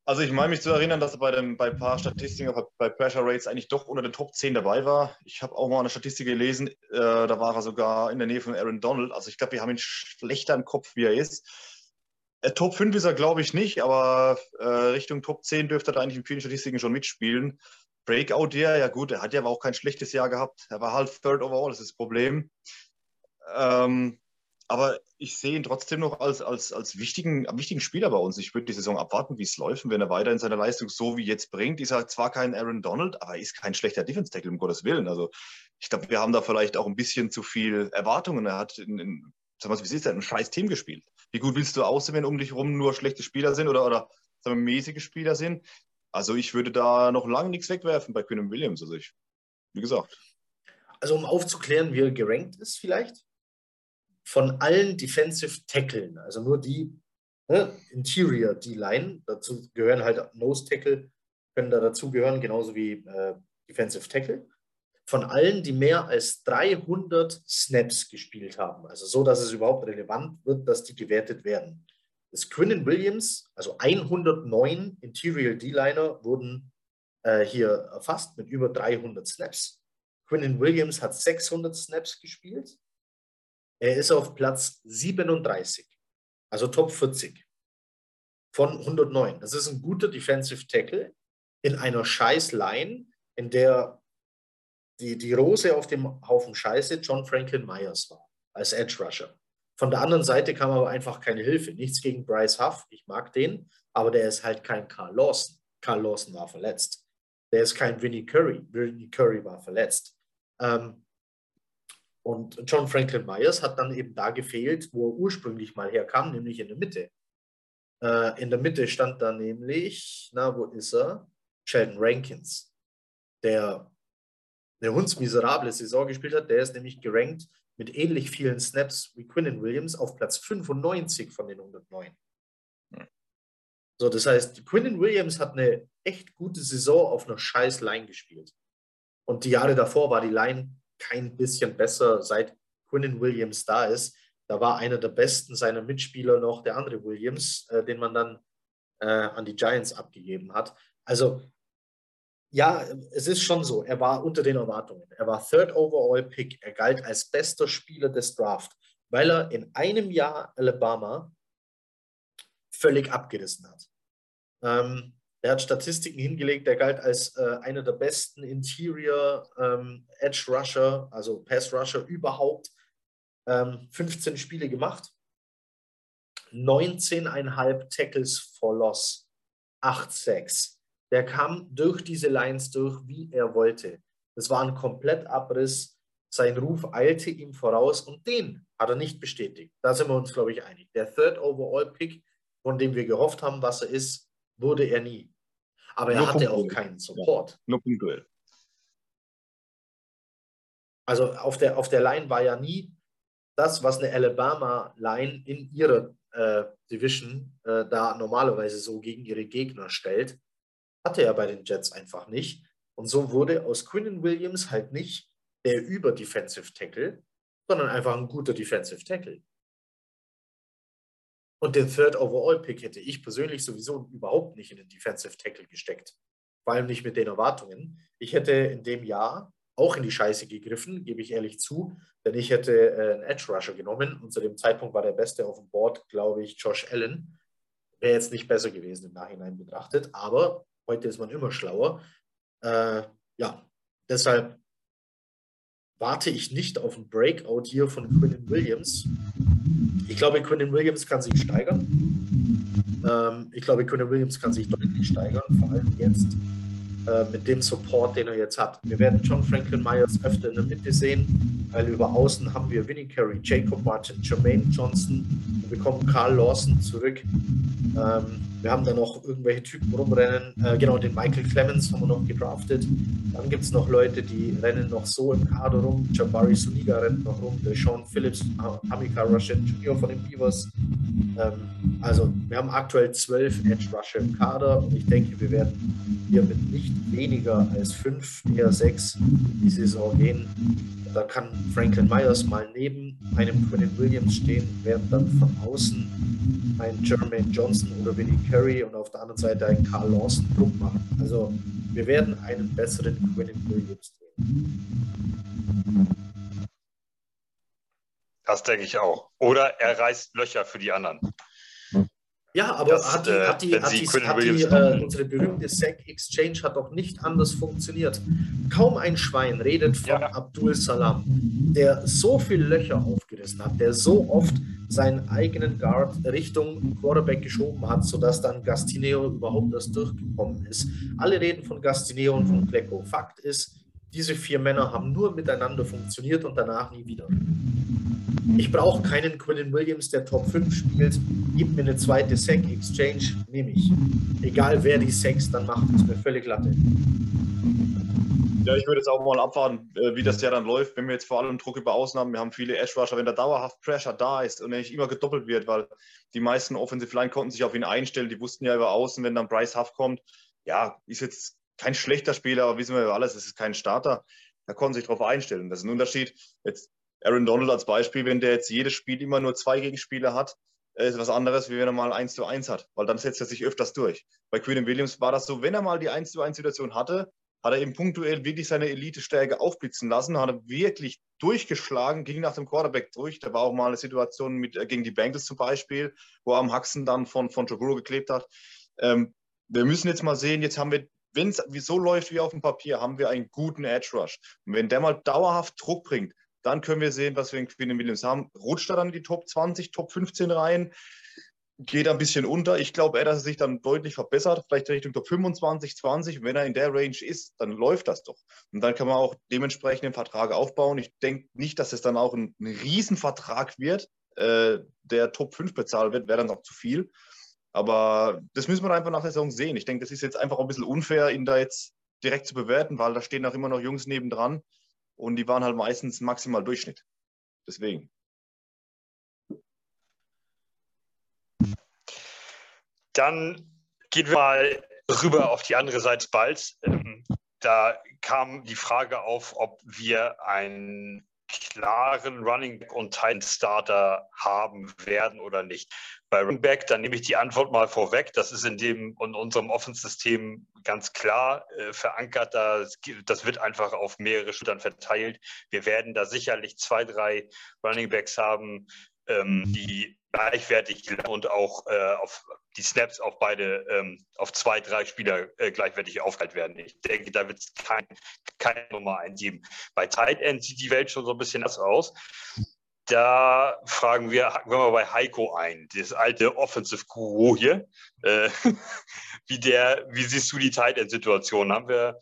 Also ich meine mich zu erinnern, dass er bei, dem, bei ein paar Statistiken bei Pressure Rates eigentlich doch unter den Top 10 dabei war. Ich habe auch mal eine Statistik gelesen, äh, da war er sogar in der Nähe von Aaron Donald. Also ich glaube, wir haben ihn schlechter im Kopf, wie er ist. Äh, Top 5 ist er, glaube ich, nicht, aber äh, Richtung Top 10 dürfte er eigentlich in vielen Statistiken schon mitspielen. Breakout Year, ja gut, er hat ja aber auch kein schlechtes Jahr gehabt. Er war halt Third Overall, das ist das Problem. Ähm, aber ich sehe ihn trotzdem noch als, als, als wichtigen, wichtigen Spieler bei uns. Ich würde die Saison abwarten, wie es läuft. Und wenn er weiter in seiner Leistung so wie jetzt bringt, ist er zwar kein Aaron Donald, aber er ist kein schlechter Defense-Tackle, um Gottes Willen. Also ich glaube, wir haben da vielleicht auch ein bisschen zu viel Erwartungen. Er hat in, in sag mal, wie ist ein scheiß Team gespielt. Wie gut willst du aussehen, wenn um dich herum nur schlechte Spieler sind oder, oder wir, mäßige Spieler sind? Also ich würde da noch lange nichts wegwerfen bei Quinn Williams. Also ich, wie gesagt. Also um aufzuklären, wie er gerankt ist vielleicht? Von allen Defensive Tackeln, also nur die ne, Interior D-Line, dazu gehören halt Nose Tackle, können da dazu gehören, genauso wie äh, Defensive Tackle, von allen, die mehr als 300 Snaps gespielt haben, also so, dass es überhaupt relevant wird, dass die gewertet werden. Das Quinnen Williams, also 109 Interior D-Liner wurden äh, hier erfasst mit über 300 Snaps. Quinnen Williams hat 600 Snaps gespielt er ist auf Platz 37, also Top 40 von 109. Das ist ein guter Defensive Tackle in einer scheiß Line, in der die, die Rose auf dem Haufen Scheiße John Franklin Myers war, als Edge Rusher. Von der anderen Seite kam aber einfach keine Hilfe. Nichts gegen Bryce Huff, ich mag den, aber der ist halt kein Carl Lawson. Carl Lawson war verletzt. Der ist kein Vinnie Curry. Vinnie Curry war verletzt. Ähm, und John Franklin Myers hat dann eben da gefehlt, wo er ursprünglich mal herkam, nämlich in der Mitte. Äh, in der Mitte stand da nämlich, na, wo ist er? Sheldon Rankins, der eine hundsmiserable Saison gespielt hat. Der ist nämlich gerankt mit ähnlich vielen Snaps wie Quinnen Williams auf Platz 95 von den 109. So, das heißt, Quinnen Williams hat eine echt gute Saison auf einer scheiß Line gespielt. Und die Jahre davor war die Line kein bisschen besser, seit Quinnen Williams da ist. Da war einer der besten seiner Mitspieler noch der andere Williams, äh, den man dann äh, an die Giants abgegeben hat. Also ja, es ist schon so, er war unter den Erwartungen. Er war Third Overall Pick. Er galt als bester Spieler des Draft, weil er in einem Jahr Alabama völlig abgerissen hat. Ähm, er hat Statistiken hingelegt, er galt als äh, einer der besten Interior ähm, Edge Rusher, also Pass Rusher überhaupt. Ähm, 15 Spiele gemacht, 19,5 Tackles for Loss, 8 Sacks. Der kam durch diese Lines durch, wie er wollte. Das war ein Komplettabriss. Sein Ruf eilte ihm voraus und den hat er nicht bestätigt. Da sind wir uns, glaube ich, einig. Der Third Overall Pick, von dem wir gehofft haben, was er ist, wurde er nie. Aber er nur hatte auch keinen Support. Nur punktuell. Also auf der, auf der Line war ja nie das, was eine Alabama-Line in ihrer äh, Division äh, da normalerweise so gegen ihre Gegner stellt, hatte er bei den Jets einfach nicht. Und so wurde aus Quinnen Williams halt nicht der über-Defensive Tackle, sondern einfach ein guter Defensive Tackle. Und den Third Overall Pick hätte ich persönlich sowieso überhaupt nicht in den Defensive Tackle gesteckt. Vor allem nicht mit den Erwartungen. Ich hätte in dem Jahr auch in die Scheiße gegriffen, gebe ich ehrlich zu, denn ich hätte äh, einen Edge Rusher genommen und zu dem Zeitpunkt war der Beste auf dem Board, glaube ich, Josh Allen. Wäre jetzt nicht besser gewesen im Nachhinein betrachtet, aber heute ist man immer schlauer. Äh, ja, deshalb warte ich nicht auf ein Breakout hier von Quinnen Williams. Ich glaube, Quinnen Williams kann sich steigern. Ähm, ich glaube, Quinnen Williams kann sich deutlich steigern, vor allem jetzt äh, mit dem Support, den er jetzt hat. Wir werden John Franklin Myers öfter in der Mitte sehen, weil über außen haben wir Vinnie Carey, Jacob Martin, Jermaine Johnson. Wir bekommen Carl Lawson zurück. Ähm, wir haben da noch irgendwelche Typen rumrennen. Äh, genau, den Michael Clemens haben wir noch gedraftet. Dann gibt es noch Leute, die rennen noch so im Kader rum. Jabari Suniga rennt noch rum. Sean Phillips, Amika Rushett Jr. von den Beavers. Ähm, also, wir haben aktuell zwölf Edge Rusher im Kader und ich denke, wir werden hier mit nicht weniger als fünf, eher sechs die Saison gehen. Da kann Franklin Myers mal neben einem Quentin Williams stehen, während dann von außen ein Jermaine Johnson oder Vinnie Curry und auf der anderen Seite ein Carl Lawson Druck machen. Also wir werden einen besseren Quentin Williams sehen. Das denke ich auch. Oder er reißt Löcher für die anderen. Ja, aber das, hat die, äh, hat die, hat die, hat die äh, unsere berühmte SEC Exchange hat doch nicht anders funktioniert. Kaum ein Schwein redet von ja. Abdul Salam, der so viele Löcher aufgerissen hat, der so oft seinen eigenen Guard Richtung Quarterback geschoben hat, sodass dann Gastineo überhaupt erst durchgekommen ist. Alle reden von Gastineo und von Klecko. Fakt ist, diese vier Männer haben nur miteinander funktioniert und danach nie wieder. Ich brauche keinen Quillen Williams, der Top 5 spielt. Gib mir eine zweite Sack Exchange, nehme ich. Egal wer die Sacks dann macht, ist mir völlig latte. Ja, ich würde jetzt auch mal abwarten, äh, wie das ja dann läuft, wenn wir jetzt vor allem Druck über Außen haben. Wir haben viele Edge Rusher, wenn da dauerhaft Pressure da ist und er nicht immer gedoppelt wird, weil die meisten Offensive Line konnten sich auf ihn einstellen. Die wussten ja über Außen, wenn dann Bryce Huff kommt, ja, ist jetzt kein schlechter Spieler, aber wissen wir über alles, es ist kein Starter. Da konnten sich darauf einstellen. Das ist ein Unterschied. Jetzt Aaron Donald als Beispiel, wenn der jetzt jedes Spiel immer nur zwei Gegenspieler hat, äh, ist was anderes, wie wenn er mal eins zu eins hat, weil dann setzt er sich öfters durch. Bei Quinn Williams war das so, wenn er mal die 1 zu 1 Situation hatte, hat er im punktuell wirklich seine Elite-Stärke aufblitzen lassen, hat er wirklich durchgeschlagen, ging nach dem Quarterback durch. Da war auch mal eine Situation mit, äh, gegen die Bengals zum Beispiel, wo er am Haxen dann von, von Joe Burrow geklebt hat. Ähm, wir müssen jetzt mal sehen, jetzt haben wir, wenn es so läuft wie auf dem Papier, haben wir einen guten Edge Rush. Und wenn der mal dauerhaft Druck bringt, dann können wir sehen, was wir in Quinn Williams haben. Rutscht er dann in die Top 20, Top 15 rein? Geht ein bisschen unter. Ich glaube eher, dass er sich dann deutlich verbessert, vielleicht Richtung Top 25, 20. Wenn er in der Range ist, dann läuft das doch. Und dann kann man auch dementsprechend den Vertrag aufbauen. Ich denke nicht, dass es dann auch ein, ein Riesenvertrag wird, äh, der Top 5 bezahlt wird, wäre dann auch zu viel. Aber das müssen wir einfach nach der Saison sehen. Ich denke, das ist jetzt einfach ein bisschen unfair, ihn da jetzt direkt zu bewerten, weil da stehen auch immer noch Jungs nebendran und die waren halt meistens maximal Durchschnitt. Deswegen. Dann gehen wir mal rüber auf die andere Seite des. Ähm, da kam die Frage auf, ob wir einen klaren Running und Titan Starter haben werden oder nicht. Bei Running Back, dann nehme ich die Antwort mal vorweg. Das ist in dem in unserem Offense-System ganz klar äh, verankert. Das, das wird einfach auf mehrere Schultern verteilt. Wir werden da sicherlich zwei, drei Running Backs haben, ähm, die gleichwertig und auch äh, auf die Snaps auf beide, ähm, auf zwei, drei Spieler äh, gleichwertig aufgeteilt werden. Ich denke, da wird es kein, keine Nummer eingeben. Bei Tight End sieht die Welt schon so ein bisschen anders aus. Da fragen wir, hacken wir mal bei Heiko ein, das alte Offensive Guru hier. Äh, wie, der, wie siehst du die Tight End-Situation? Haben wir,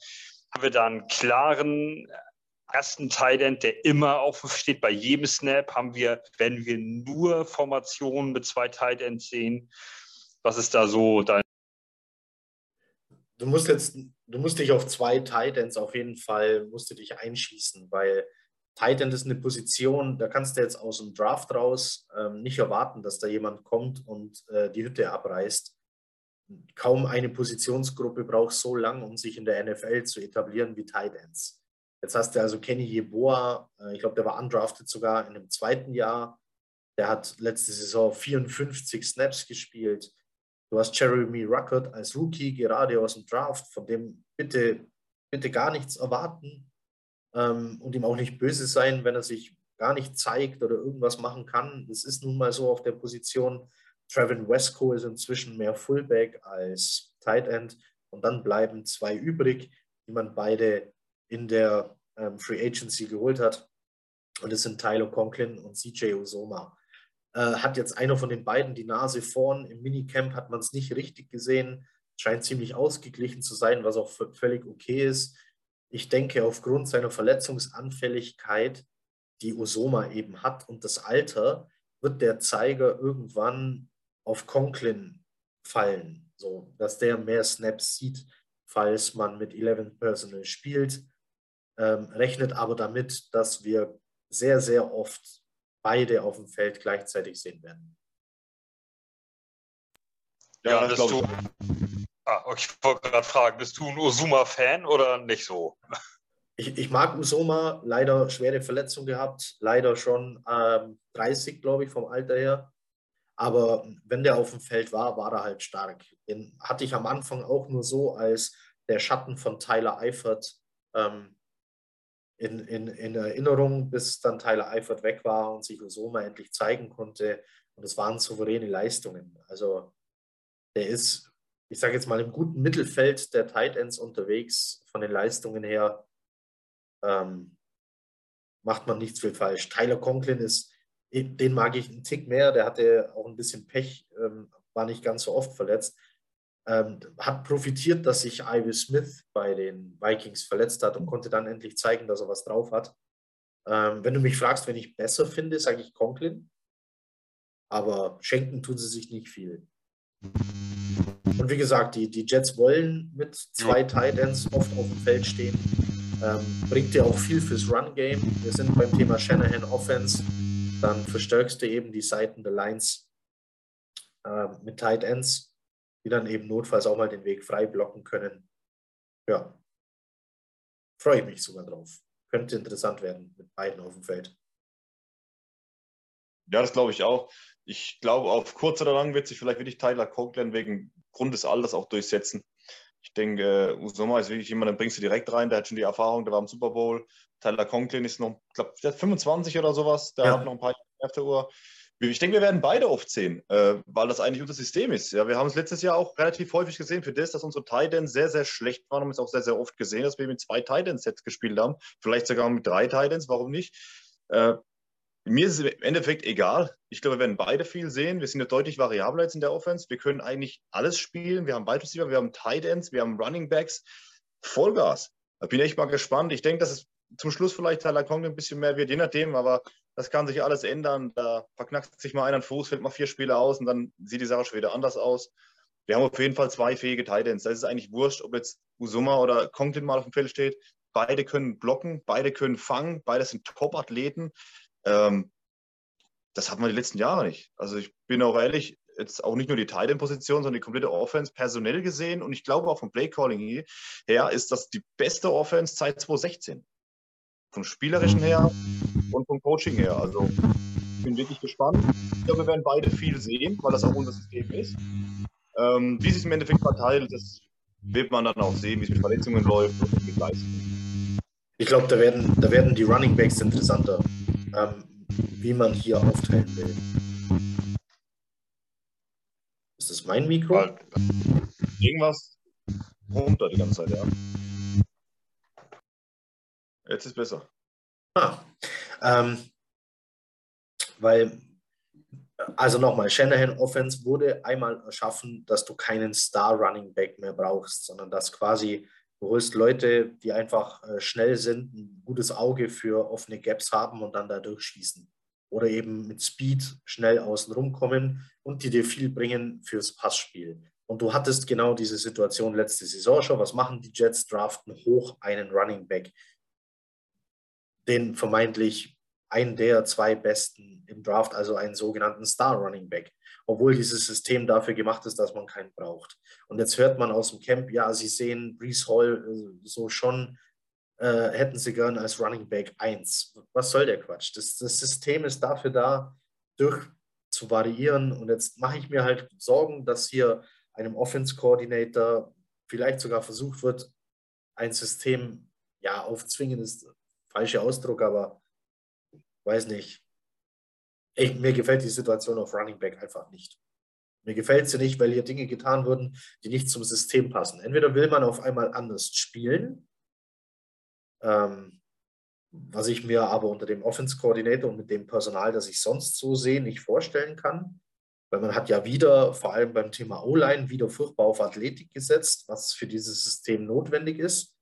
haben wir da einen klaren ersten Tight End, der immer auf steht bei jedem Snap, haben wir, wenn wir nur Formationen mit zwei Tight Ends sehen. Was ist da so dein? Du musst jetzt, du musst dich auf zwei Tight Ends auf jeden Fall, musst du dich einschießen, weil Tight End ist eine Position, da kannst du jetzt aus dem Draft raus ähm, nicht erwarten, dass da jemand kommt und äh, die Hütte abreißt. Kaum eine Positionsgruppe braucht so lang, um sich in der NFL zu etablieren wie Tight Ends. Jetzt hast du also Kenny Yeboah, äh, ich glaube, der war undrafted sogar in dem zweiten Jahr. Der hat letzte Saison 54 Snaps gespielt. Du hast Jeremy Ruckert als Rookie gerade aus dem Draft, von dem bitte, bitte gar nichts erwarten ähm, und ihm auch nicht böse sein, wenn er sich gar nicht zeigt oder irgendwas machen kann. Das ist nun mal so auf der Position. Trevin Wesco ist inzwischen mehr Fullback als Tight End und dann bleiben zwei übrig, die man beide in der ähm, Free Agency geholt hat. Und es sind Tyler Conklin und CJ Usoma. Äh, hat jetzt einer von den beiden die Nase vorn. Im Minicamp hat man es nicht richtig gesehen. Scheint ziemlich ausgeglichen zu sein, was auch völlig okay ist. Ich denke, aufgrund seiner Verletzungsanfälligkeit, die Usoma eben hat und das Alter, wird der Zeiger irgendwann auf Conklin fallen, so dass der mehr Snaps sieht, falls man mit 11 Personal spielt ähm, rechnet aber damit, dass wir sehr, sehr oft beide auf dem Feld gleichzeitig sehen werden. Ja, ja das du. Ah, okay, ich wollte gerade fragen, bist du ein Usuma-Fan oder nicht so? Ich, ich, mag Usoma, leider schwere Verletzung gehabt, leider schon ähm, 30, glaube ich, vom Alter her. Aber wenn der auf dem Feld war, war er halt stark. Den hatte ich am Anfang auch nur so als der Schatten von Tyler Eifert ähm, in, in, in Erinnerung, bis dann Tyler Eifert weg war und sich Usoma endlich zeigen konnte. Und es waren souveräne Leistungen. Also der ist, ich sage jetzt mal, im guten Mittelfeld der Tight Ends unterwegs. Von den Leistungen her ähm, macht man nichts viel falsch. Tyler Conklin ist, den mag ich einen Tick mehr. Der hatte auch ein bisschen Pech, ähm, war nicht ganz so oft verletzt ähm, hat profitiert, dass sich Ivy Smith bei den Vikings verletzt hat und konnte dann endlich zeigen, dass er was drauf hat. Ähm, wenn du mich fragst, wenn ich besser finde, sage ich Conklin. Aber schenken tun sie sich nicht viel. Und wie gesagt, die, die Jets wollen mit zwei Tight Ends oft auf dem Feld stehen. Ähm, bringt dir auch viel fürs Run-Game. Wir sind beim Thema Shanahan Offense. Dann verstärkst du eben die Seiten der Lines äh, mit Tight Ends die dann eben notfalls auch mal den Weg frei blocken können. Ja, freue ich mich sogar drauf. Könnte interessant werden mit beiden auf dem Feld. Ja, das glaube ich auch. Ich glaube, auf kurz oder lang wird sich vielleicht wirklich Tyler Conklin wegen Grund des Alters auch durchsetzen. Ich denke, Usoma ist wirklich jemand, den bringst du direkt rein, der hat schon die Erfahrung, der war im Super Bowl. Tyler Conklin ist noch, ich glaube, 25 oder sowas, der ja. hat noch ein paar Jahre auf der Uhr. Ich denke, wir werden beide oft sehen, äh, weil das eigentlich unser System ist. Ja, wir haben es letztes Jahr auch relativ häufig gesehen für das, dass unsere Titans sehr, sehr schlecht waren. Wir haben es auch sehr, sehr oft gesehen, dass wir mit zwei Titans-Sets gespielt haben. Vielleicht sogar mit drei Titans, warum nicht? Äh, mir ist es im Endeffekt egal. Ich glaube, wir werden beide viel sehen. Wir sind ja deutlich variabler jetzt in der Offense. Wir können eigentlich alles spielen. Wir haben Wide Receiver, wir haben Titans, wir haben Running Backs. Vollgas. Da bin ich echt mal gespannt. Ich denke, dass es zum Schluss vielleicht Tyler Conklin ein bisschen mehr wird, je nachdem, aber das kann sich alles ändern. Da verknackt sich mal einer den Fuß, fällt mal vier Spiele aus und dann sieht die Sache schon wieder anders aus. Wir haben auf jeden Fall zwei fähige Titans. Das ist eigentlich wurscht, ob jetzt Usuma oder Conklin mal auf dem Feld steht. Beide können blocken, beide können fangen, beide sind Top-Athleten. Ähm, das hatten wir die letzten Jahre nicht. Also ich bin auch ehrlich, jetzt auch nicht nur die Titan-Position, sondern die komplette Offense personell gesehen und ich glaube auch vom Play-Calling her ist das die beste Offense seit 2016. Vom Spielerischen her und vom Coaching her. Also ich bin wirklich gespannt. Ich glaube, wir werden beide viel sehen, weil das auch unser System ist. Ähm, wie sich im Endeffekt verteilt, das wird man dann auch sehen, wie es mit Verletzungen läuft und mit Leistungen. Ich glaube, da werden, da werden die Running Backs interessanter, ähm, wie man hier aufteilen will. Ist das mein Mikro? Irgendwas runter die ganze Zeit, ja. Jetzt ist besser. Ah, ähm, weil also nochmal, Shanahan Offense wurde einmal erschaffen, dass du keinen Star Running Back mehr brauchst, sondern dass quasi du holst Leute, die einfach äh, schnell sind, ein gutes Auge für offene Gaps haben und dann da durchschießen. Oder eben mit Speed schnell außen rumkommen und die dir viel bringen fürs Passspiel. Und du hattest genau diese Situation letzte Saison schon. Was machen die Jets? Draften hoch einen Running Back, den vermeintlich einen der zwei besten im Draft, also einen sogenannten Star Running Back, obwohl dieses System dafür gemacht ist, dass man keinen braucht. Und jetzt hört man aus dem Camp, ja, sie sehen Brees Hall äh, so schon, äh, hätten sie gern als Running Back 1. Was soll der Quatsch? Das, das System ist dafür da, durch zu variieren. Und jetzt mache ich mir halt Sorgen, dass hier einem Offense Coordinator vielleicht sogar versucht wird, ein System, ja, aufzwingen ist falscher Ausdruck, aber weiß nicht. Ich, mir gefällt die Situation auf Running Back einfach nicht. Mir gefällt sie nicht, weil hier Dinge getan wurden, die nicht zum System passen. Entweder will man auf einmal anders spielen, ähm, was ich mir aber unter dem Offense Coordinator und mit dem Personal, das ich sonst so sehe, nicht vorstellen kann. Weil man hat ja wieder, vor allem beim Thema O-Line, wieder furchtbar auf Athletik gesetzt, was für dieses System notwendig ist.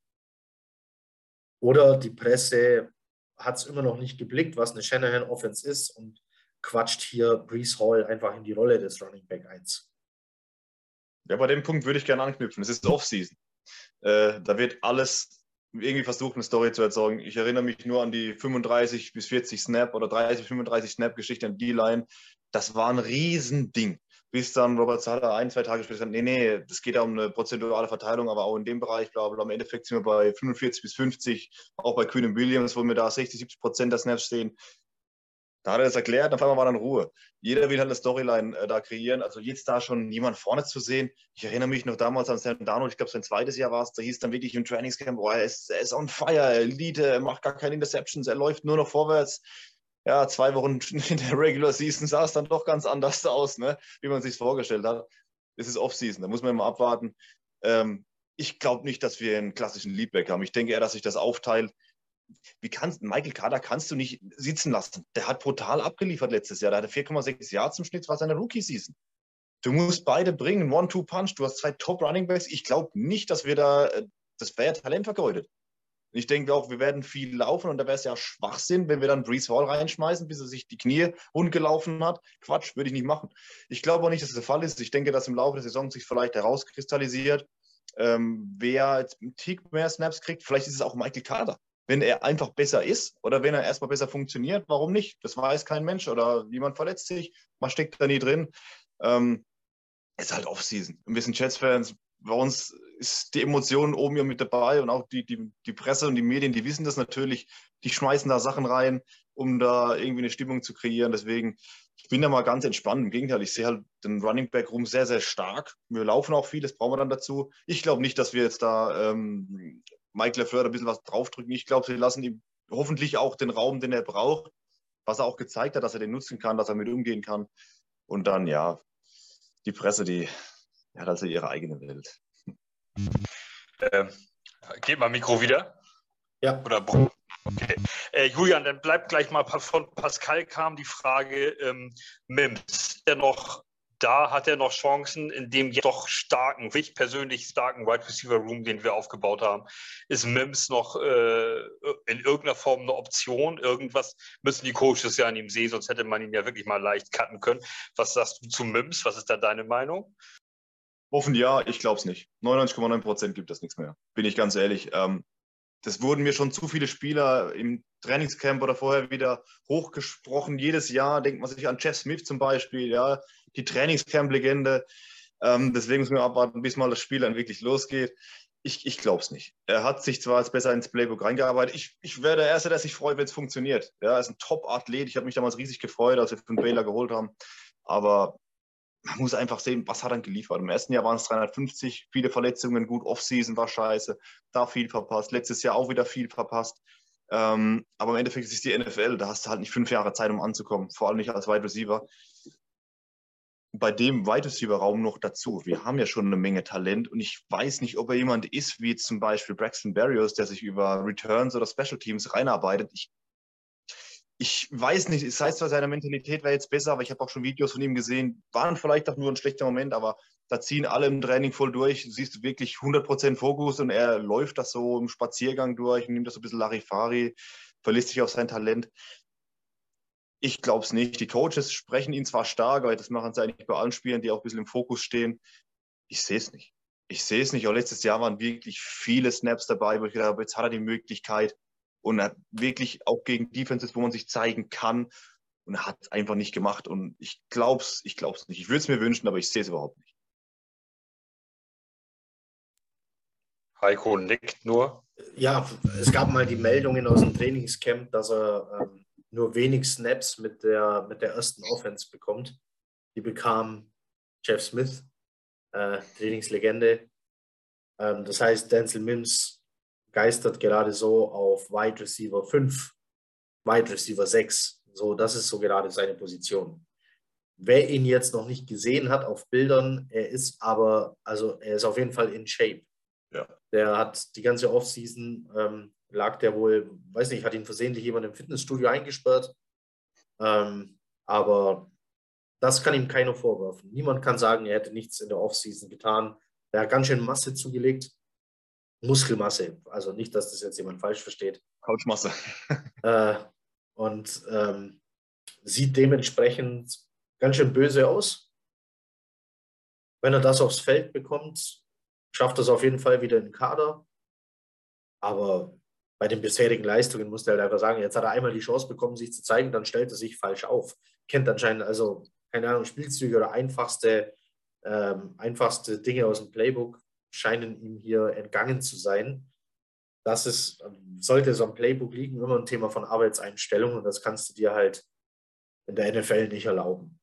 Oder die Presse hat es immer noch nicht geblickt, was eine Shanahan-Offense ist und quatscht hier Brees Hall einfach in die Rolle des Running Back 1. Ja, bei dem Punkt würde ich gerne anknüpfen. Es ist Offseason. Äh, da wird alles irgendwie versucht, eine Story zu erzeugen. Ich erinnere mich nur an die 35 bis 40 Snap oder 30, 35 Snap-Geschichte an D-Line. Das war ein Riesending bis dann Robert Sala ein, zwei Tage später sagt, nee, nee, das geht ja um eine prozentuale Verteilung, aber auch in dem Bereich, bla bla. Im Endeffekt sind wir bei 45 bis 50, auch bei Kühn Williams, wo wir da 60, 70 Prozent der Snaps stehen. Da hat er das erklärt, und auf einmal war dann Ruhe. Jeder will halt eine Storyline äh, da kreieren. Also jetzt da schon jemand vorne zu sehen. Ich erinnere mich noch damals an Sam Darnold, ich glaube sein zweites Jahr war es, da hieß dann wirklich im Trainingscamp, boah, er ist, er ist on fire, er Elite, er macht gar keine Interceptions, er läuft nur noch vorwärts ja, zwei Wochen in der Regular Season sah es dann doch ganz anders aus, ne? wie man sich vorgestellt hat. Es ist Off-Season, da muss man immer abwarten. Ähm, ich glaube nicht, dass wir einen klassischen Leadback haben. Ich denke eher, dass sich das aufteilt. Wie kannst, Michael Kader kannst du nicht sitzen lassen. Der hat brutal abgeliefert letztes Jahr. Der hatte 4,6 Jahre zum Schnitt, war seine Rookie-Season. Du musst beide bringen, One-Two-Punch. Du hast zwei Top-Running-Backs. Ich glaube nicht, dass wir da, äh, das wäre Talent vergeudet. Ich denke auch, wir werden viel laufen und da wäre es ja Schwachsinn, wenn wir dann Brees Hall reinschmeißen, bis er sich die Knie rundgelaufen hat. Quatsch, würde ich nicht machen. Ich glaube auch nicht, dass das der Fall ist. Ich denke, dass im Laufe der Saison sich vielleicht herauskristallisiert, ähm, wer jetzt einen Tick mehr Snaps kriegt. Vielleicht ist es auch Michael Carter. Wenn er einfach besser ist oder wenn er erstmal besser funktioniert, warum nicht? Das weiß kein Mensch oder jemand verletzt sich, man steckt da nie drin. Ähm, ist halt Off-Season. Wir sind Jets-Fans, bei uns ist die Emotion oben ja mit dabei und auch die, die, die Presse und die Medien, die wissen das natürlich, die schmeißen da Sachen rein, um da irgendwie eine Stimmung zu kreieren. Deswegen, ich bin da mal ganz entspannt. Im Gegenteil, ich sehe halt den Running Back Room sehr, sehr stark. Wir laufen auch viel, das brauchen wir dann dazu. Ich glaube nicht, dass wir jetzt da ähm, Mike LeFleur ein bisschen was draufdrücken. Ich glaube, sie lassen ihm hoffentlich auch den Raum, den er braucht, was er auch gezeigt hat, dass er den nutzen kann, dass er mit umgehen kann. Und dann, ja, die Presse, die, hat also ihre eigene Welt. Ähm, geht mal Mikro wieder? Ja. Oder Okay. Äh, Julian, dann bleibt gleich mal von Pascal kam die Frage, ähm, Mims, der noch da hat er noch Chancen in dem doch starken, ich persönlich starken Wide Receiver Room, den wir aufgebaut haben. Ist Mims noch äh, in irgendeiner Form eine Option? Irgendwas müssen die Coaches ja an ihm sehen, sonst hätte man ihn ja wirklich mal leicht cutten können. Was sagst du zu Mims? Was ist da deine Meinung? Offen ja, ich glaube es nicht. 99,9 Prozent gibt es nichts mehr. Bin ich ganz ehrlich. Ähm, das wurden mir schon zu viele Spieler im Trainingscamp oder vorher wieder hochgesprochen. Jedes Jahr denkt man sich an Jeff Smith zum Beispiel, ja, die Trainingscamp-Legende. Ähm, deswegen müssen wir abwarten, bis mal das Spiel dann wirklich losgeht. Ich, ich glaube es nicht. Er hat sich zwar als besser ins Playbook reingearbeitet. Ich, ich wäre der Erste, der sich freut, wenn es funktioniert. Ja, er ist ein Top-Athlet. Ich habe mich damals riesig gefreut, als wir von Baylor geholt haben. Aber man muss einfach sehen, was hat er geliefert. Im ersten Jahr waren es 350, viele Verletzungen, gut, Offseason war scheiße, da viel verpasst, letztes Jahr auch wieder viel verpasst. Ähm, aber im Endeffekt ist es die NFL, da hast du halt nicht fünf Jahre Zeit, um anzukommen, vor allem nicht als Wide Receiver. Bei dem Wide Raum noch dazu. Wir haben ja schon eine Menge Talent und ich weiß nicht, ob er jemand ist, wie zum Beispiel Braxton Berrios, der sich über Returns oder Special Teams reinarbeitet. Ich ich weiß nicht, es heißt zwar, seine Mentalität wäre jetzt besser, aber ich habe auch schon Videos von ihm gesehen, waren vielleicht auch nur ein schlechter Moment, aber da ziehen alle im Training voll durch. Du siehst wirklich 100% Fokus und er läuft das so im Spaziergang durch, nimmt das so ein bisschen Larifari, verlässt sich auf sein Talent. Ich glaube es nicht. Die Coaches sprechen ihn zwar stark, aber das machen sie eigentlich bei allen Spielern, die auch ein bisschen im Fokus stehen. Ich sehe es nicht. Ich sehe es nicht. Auch letztes Jahr waren wirklich viele Snaps dabei, wo ich gedacht habe, jetzt hat er die Möglichkeit, und er hat wirklich auch gegen Defenses, wo man sich zeigen kann. Und er hat es einfach nicht gemacht. Und ich glaube es ich glaub's nicht. Ich würde es mir wünschen, aber ich sehe es überhaupt nicht. Heiko nickt nur. Ja, es gab mal die Meldungen aus dem Trainingscamp, dass er ähm, nur wenig Snaps mit der, mit der ersten Offense bekommt. Die bekam Jeff Smith, äh, Trainingslegende. Ähm, das heißt, Denzel Mims geistert gerade so auf Wide Receiver 5, Wide Receiver 6. So, das ist so gerade seine Position. Wer ihn jetzt noch nicht gesehen hat auf Bildern, er ist aber, also er ist auf jeden Fall in Shape. Ja. Der hat die ganze Offseason, ähm, lag der wohl, weiß nicht, hat ihn versehentlich jemand im Fitnessstudio eingesperrt. Ähm, aber das kann ihm keiner vorwerfen. Niemand kann sagen, er hätte nichts in der Offseason getan. Er hat ganz schön Masse zugelegt. Muskelmasse. Also nicht, dass das jetzt jemand falsch versteht. Couchmasse. äh, und ähm, sieht dementsprechend ganz schön böse aus. Wenn er das aufs Feld bekommt, schafft er es auf jeden Fall wieder in den Kader. Aber bei den bisherigen Leistungen muss er halt einfach sagen, jetzt hat er einmal die Chance bekommen, sich zu zeigen, dann stellt er sich falsch auf. Kennt anscheinend also, keine Ahnung, Spielzüge oder einfachste, ähm, einfachste Dinge aus dem Playbook scheinen ihm hier entgangen zu sein. Das ist, sollte so ein Playbook liegen, immer ein Thema von Arbeitseinstellung und das kannst du dir halt in der NFL nicht erlauben.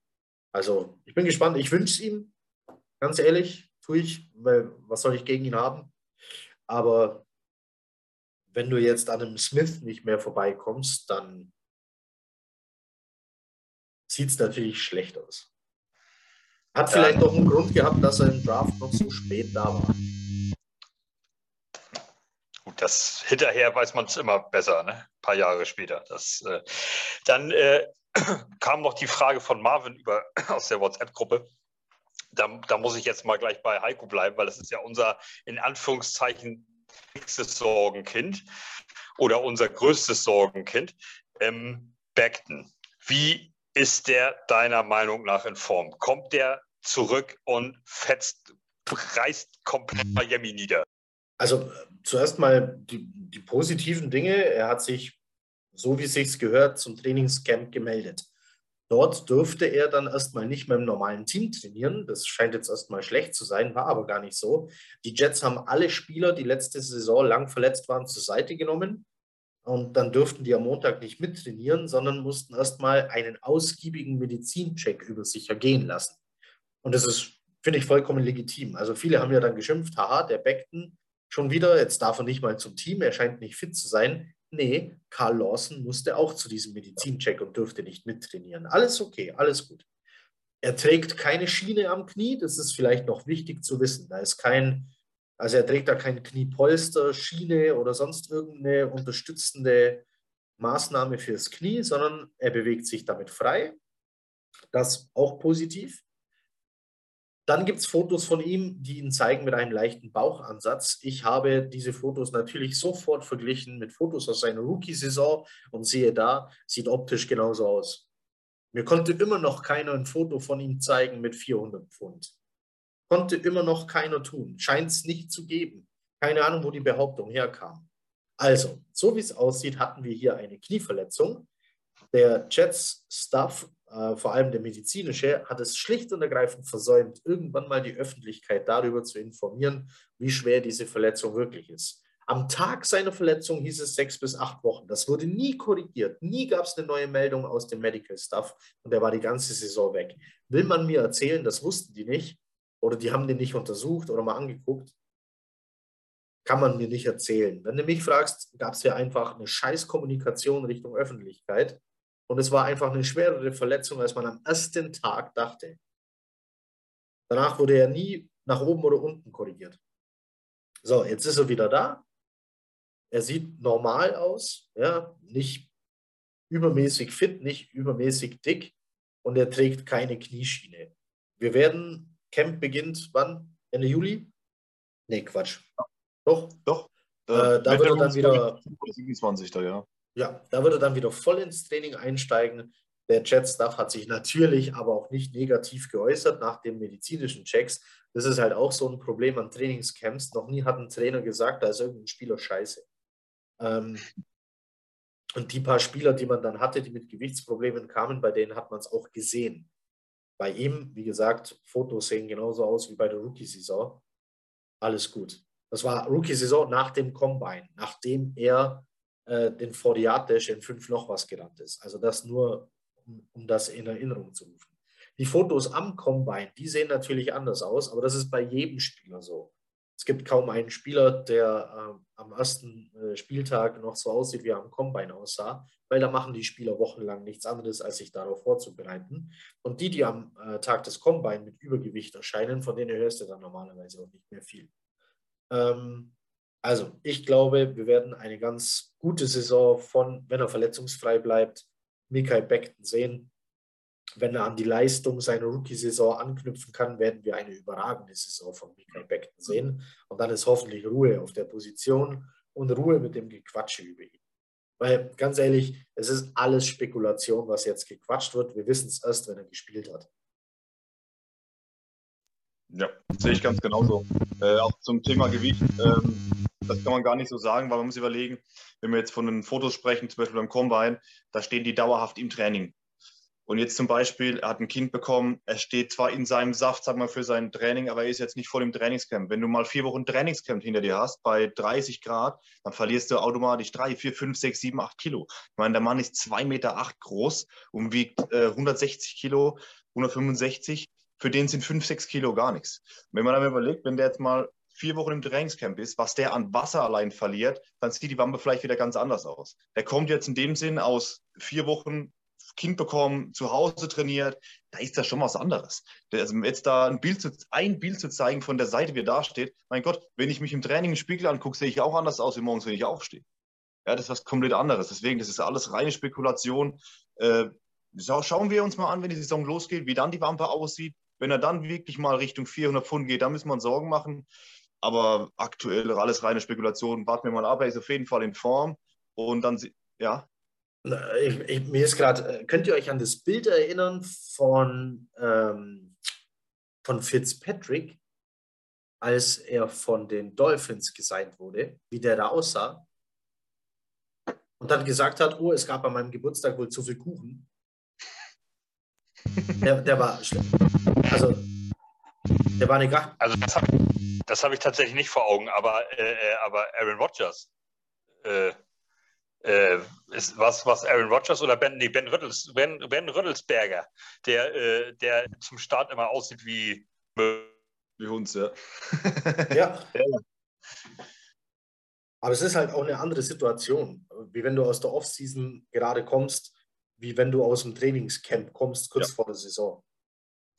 Also ich bin gespannt, ich wünsche es ihm, ganz ehrlich, tue ich, weil was soll ich gegen ihn haben? Aber wenn du jetzt an einem Smith nicht mehr vorbeikommst, dann sieht es natürlich schlecht aus. Hat vielleicht doch einen Grund gehabt, dass er im Draft noch so spät da war. Gut, das hinterher weiß man es immer besser, ne? Ein paar Jahre später. Das, äh, dann äh, kam noch die Frage von Marvin über, aus der WhatsApp-Gruppe. Da, da, muss ich jetzt mal gleich bei Heiko bleiben, weil das ist ja unser in Anführungszeichen nächstes Sorgenkind oder unser größtes Sorgenkind. Ähm, Beckton. Wie ist der deiner Meinung nach in Form? Kommt der zurück und fetzt, reißt komplett Miami nieder. Also zuerst mal die, die positiven Dinge. Er hat sich, so wie es sich gehört, zum Trainingscamp gemeldet. Dort durfte er dann erstmal nicht mehr im normalen Team trainieren. Das scheint jetzt erstmal schlecht zu sein, war aber gar nicht so. Die Jets haben alle Spieler, die letzte Saison lang verletzt waren, zur Seite genommen. Und dann durften die am Montag nicht mittrainieren, sondern mussten erstmal einen ausgiebigen Medizincheck über sich ergehen lassen. Und das ist, finde ich, vollkommen legitim. Also viele haben ja dann geschimpft, haha, der Beckton schon wieder, jetzt darf er nicht mal zum Team, er scheint nicht fit zu sein. Nee, Karl Lawson musste auch zu diesem Medizincheck und durfte nicht mittrainieren. Alles okay, alles gut. Er trägt keine Schiene am Knie, das ist vielleicht noch wichtig zu wissen. Da ist kein, also er trägt da kein Kniepolster, Schiene oder sonst irgendeine unterstützende Maßnahme fürs Knie, sondern er bewegt sich damit frei. Das auch positiv. Dann gibt es Fotos von ihm, die ihn zeigen mit einem leichten Bauchansatz. Ich habe diese Fotos natürlich sofort verglichen mit Fotos aus seiner Rookie-Saison und sehe da, sieht optisch genauso aus. Mir konnte immer noch keiner ein Foto von ihm zeigen mit 400 Pfund. Konnte immer noch keiner tun. Scheint es nicht zu geben. Keine Ahnung, wo die Behauptung herkam. Also, so wie es aussieht, hatten wir hier eine Knieverletzung. Der Jets-Staff äh, vor allem der medizinische, hat es schlicht und ergreifend versäumt, irgendwann mal die Öffentlichkeit darüber zu informieren, wie schwer diese Verletzung wirklich ist. Am Tag seiner Verletzung hieß es sechs bis acht Wochen. Das wurde nie korrigiert. Nie gab es eine neue Meldung aus dem Medical Staff und der war die ganze Saison weg. Will man mir erzählen, das wussten die nicht oder die haben den nicht untersucht oder mal angeguckt? Kann man mir nicht erzählen. Wenn du mich fragst, gab es ja einfach eine Scheißkommunikation Richtung Öffentlichkeit und es war einfach eine schwerere Verletzung, als man am ersten Tag dachte. Danach wurde er nie nach oben oder unten korrigiert. So, jetzt ist er wieder da. Er sieht normal aus, ja, nicht übermäßig fit, nicht übermäßig dick und er trägt keine Knieschiene. Wir werden, Camp beginnt wann? Ende Juli? Nee, Quatsch. Doch? Doch. Äh, da wird er dann wieder. 27. ja. Ja, da würde er dann wieder voll ins Training einsteigen. Der Jet-Staff hat sich natürlich aber auch nicht negativ geäußert nach den medizinischen Checks. Das ist halt auch so ein Problem an Trainingscamps. Noch nie hat ein Trainer gesagt, da ist irgendein Spieler scheiße. Ähm, und die paar Spieler, die man dann hatte, die mit Gewichtsproblemen kamen, bei denen hat man es auch gesehen. Bei ihm, wie gesagt, Fotos sehen genauso aus wie bei der Rookie-Saison. Alles gut. Das war Rookie-Saison nach dem Combine, nachdem er äh, den Foriatisch in fünf noch was gerannt ist. Also das nur, um, um das in Erinnerung zu rufen. Die Fotos am Combine, die sehen natürlich anders aus, aber das ist bei jedem Spieler so. Es gibt kaum einen Spieler, der äh, am ersten äh, Spieltag noch so aussieht, wie er am Combine aussah, weil da machen die Spieler wochenlang nichts anderes, als sich darauf vorzubereiten. Und die, die am äh, Tag des Combine mit Übergewicht erscheinen, von denen hörst du dann normalerweise auch nicht mehr viel. Ähm, also, ich glaube, wir werden eine ganz gute Saison von, wenn er verletzungsfrei bleibt, Mikael Beckton sehen. Wenn er an die Leistung seiner Rookie-Saison anknüpfen kann, werden wir eine überragende Saison von Mikael Beckton sehen. Und dann ist hoffentlich Ruhe auf der Position und Ruhe mit dem Gequatsche über ihn. Weil ganz ehrlich, es ist alles Spekulation, was jetzt gequatscht wird. Wir wissen es erst, wenn er gespielt hat. Ja, sehe ich ganz genauso. Äh, auch zum Thema Gewicht. Ähm, das kann man gar nicht so sagen, weil man muss überlegen, wenn wir jetzt von den Fotos sprechen, zum Beispiel beim Combine, da stehen die dauerhaft im Training. Und jetzt zum Beispiel, er hat ein Kind bekommen, er steht zwar in seinem Saft, sag mal, für sein Training, aber er ist jetzt nicht voll im Trainingscamp. Wenn du mal vier Wochen Trainingscamp hinter dir hast, bei 30 Grad, dann verlierst du automatisch drei, vier, fünf, sechs, sieben, acht Kilo. Ich meine, der Mann ist zwei Meter acht groß und wiegt äh, 160 Kilo, 165. Für den sind fünf, sechs Kilo gar nichts. Wenn man aber überlegt, wenn der jetzt mal vier Wochen im Trainingscamp ist, was der an Wasser allein verliert, dann sieht die Wampe vielleicht wieder ganz anders aus. Der kommt jetzt in dem Sinn aus vier Wochen Kind bekommen, zu Hause trainiert, da ist das schon was anderes. Also jetzt da ein Bild, zu, ein Bild zu zeigen von der Seite, wie er da steht, mein Gott, wenn ich mich im Training im Spiegel angucke, sehe ich auch anders aus wie morgens, wenn ich aufstehe. Ja, das ist was komplett anderes. Deswegen, das ist alles reine Spekulation. Äh, schauen wir uns mal an, wenn die Saison losgeht, wie dann die Wampe aussieht. Wenn er dann wirklich mal Richtung 400 Pfund geht, dann müssen wir uns Sorgen machen. Aber aktuell alles reine Spekulation. Warten wir mal ab. Er ist auf jeden Fall in Form. Und dann, ja. Ich, ich, mir ist gerade, äh, könnt ihr euch an das Bild erinnern von, ähm, von Fitzpatrick, als er von den Dolphins gesigned wurde, wie der da aussah? Und dann gesagt hat, oh, es gab an meinem Geburtstag wohl zu viel Kuchen. Der, der war schlimm. Also, der war eine Gar Also, das habe das hab ich tatsächlich nicht vor Augen, aber, äh, äh, aber Aaron Rodgers. Äh, äh, ist was, was Aaron Rodgers oder Ben, nee, ben, Rüttels, ben, ben Rüttelsberger, der, äh, der zum Start immer aussieht wie. Wie Hund, ja. ja. Aber es ist halt auch eine andere Situation, wie wenn du aus der Offseason gerade kommst, wie wenn du aus dem Trainingscamp kommst, kurz ja. vor der Saison.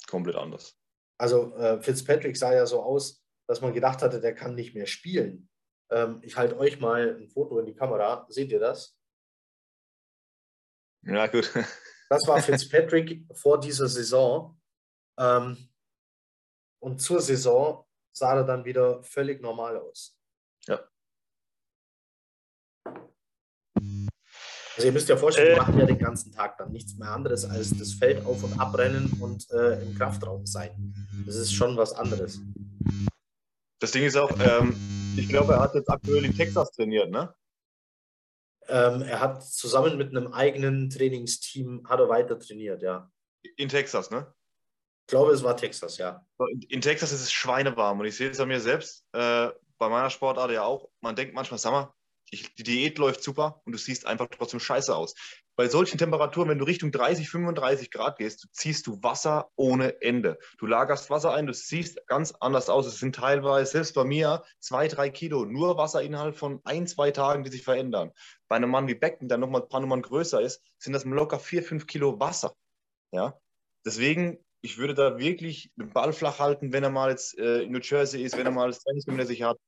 Komplett anders. Also äh, Fitzpatrick sah ja so aus, dass man gedacht hatte, der kann nicht mehr spielen. Ähm, ich halte euch mal ein Foto in die Kamera. Seht ihr das? Ja, gut. Das war Fitzpatrick vor dieser Saison. Ähm, und zur Saison sah er dann wieder völlig normal aus. Ja. Also ihr müsst ja vorstellen, wir machen ja den ganzen Tag dann nichts mehr anderes als das Feld auf und abrennen und äh, im Kraftraum sein. Das ist schon was anderes. Das Ding ist auch, ähm, ich glaube, er hat jetzt aktuell in Texas trainiert, ne? Ähm, er hat zusammen mit einem eigenen Trainingsteam hat er weiter trainiert, ja. In Texas, ne? Ich glaube, es war Texas, ja. In, in Texas ist es schweinewarm und ich sehe es an mir selbst, äh, bei meiner Sportart ja auch. Man denkt manchmal, sag mal, ich, die Diät läuft super und du siehst einfach trotzdem scheiße aus. Bei solchen Temperaturen, wenn du Richtung 30, 35 Grad gehst, ziehst du Wasser ohne Ende. Du lagerst Wasser ein, du siehst ganz anders aus. Es sind teilweise, selbst bei mir, zwei, drei Kilo nur Wasser innerhalb von ein, zwei Tagen, die sich verändern. Bei einem Mann wie Becken, der nochmal ein paar Nummern größer ist, sind das locker vier, fünf Kilo Wasser. Ja? Deswegen, ich würde da wirklich den Ball flach halten, wenn er mal jetzt äh, in New Jersey ist, wenn er mal das Trainingsgym sich hat.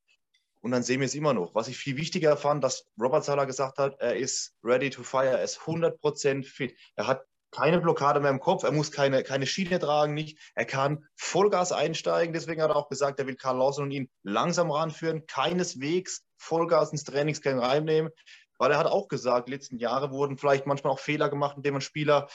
Und dann sehen wir es immer noch. Was ich viel wichtiger fand, dass Robert Sala gesagt hat, er ist ready to fire, er ist 100% fit. Er hat keine Blockade mehr im Kopf, er muss keine, keine Schiene tragen, nicht. Er kann Vollgas einsteigen, deswegen hat er auch gesagt, er will Karl Lawson und ihn langsam ranführen, keineswegs Vollgas ins Trainingscamp reinnehmen, weil er hat auch gesagt, letzten Jahre wurden vielleicht manchmal auch Fehler gemacht, indem man Spieler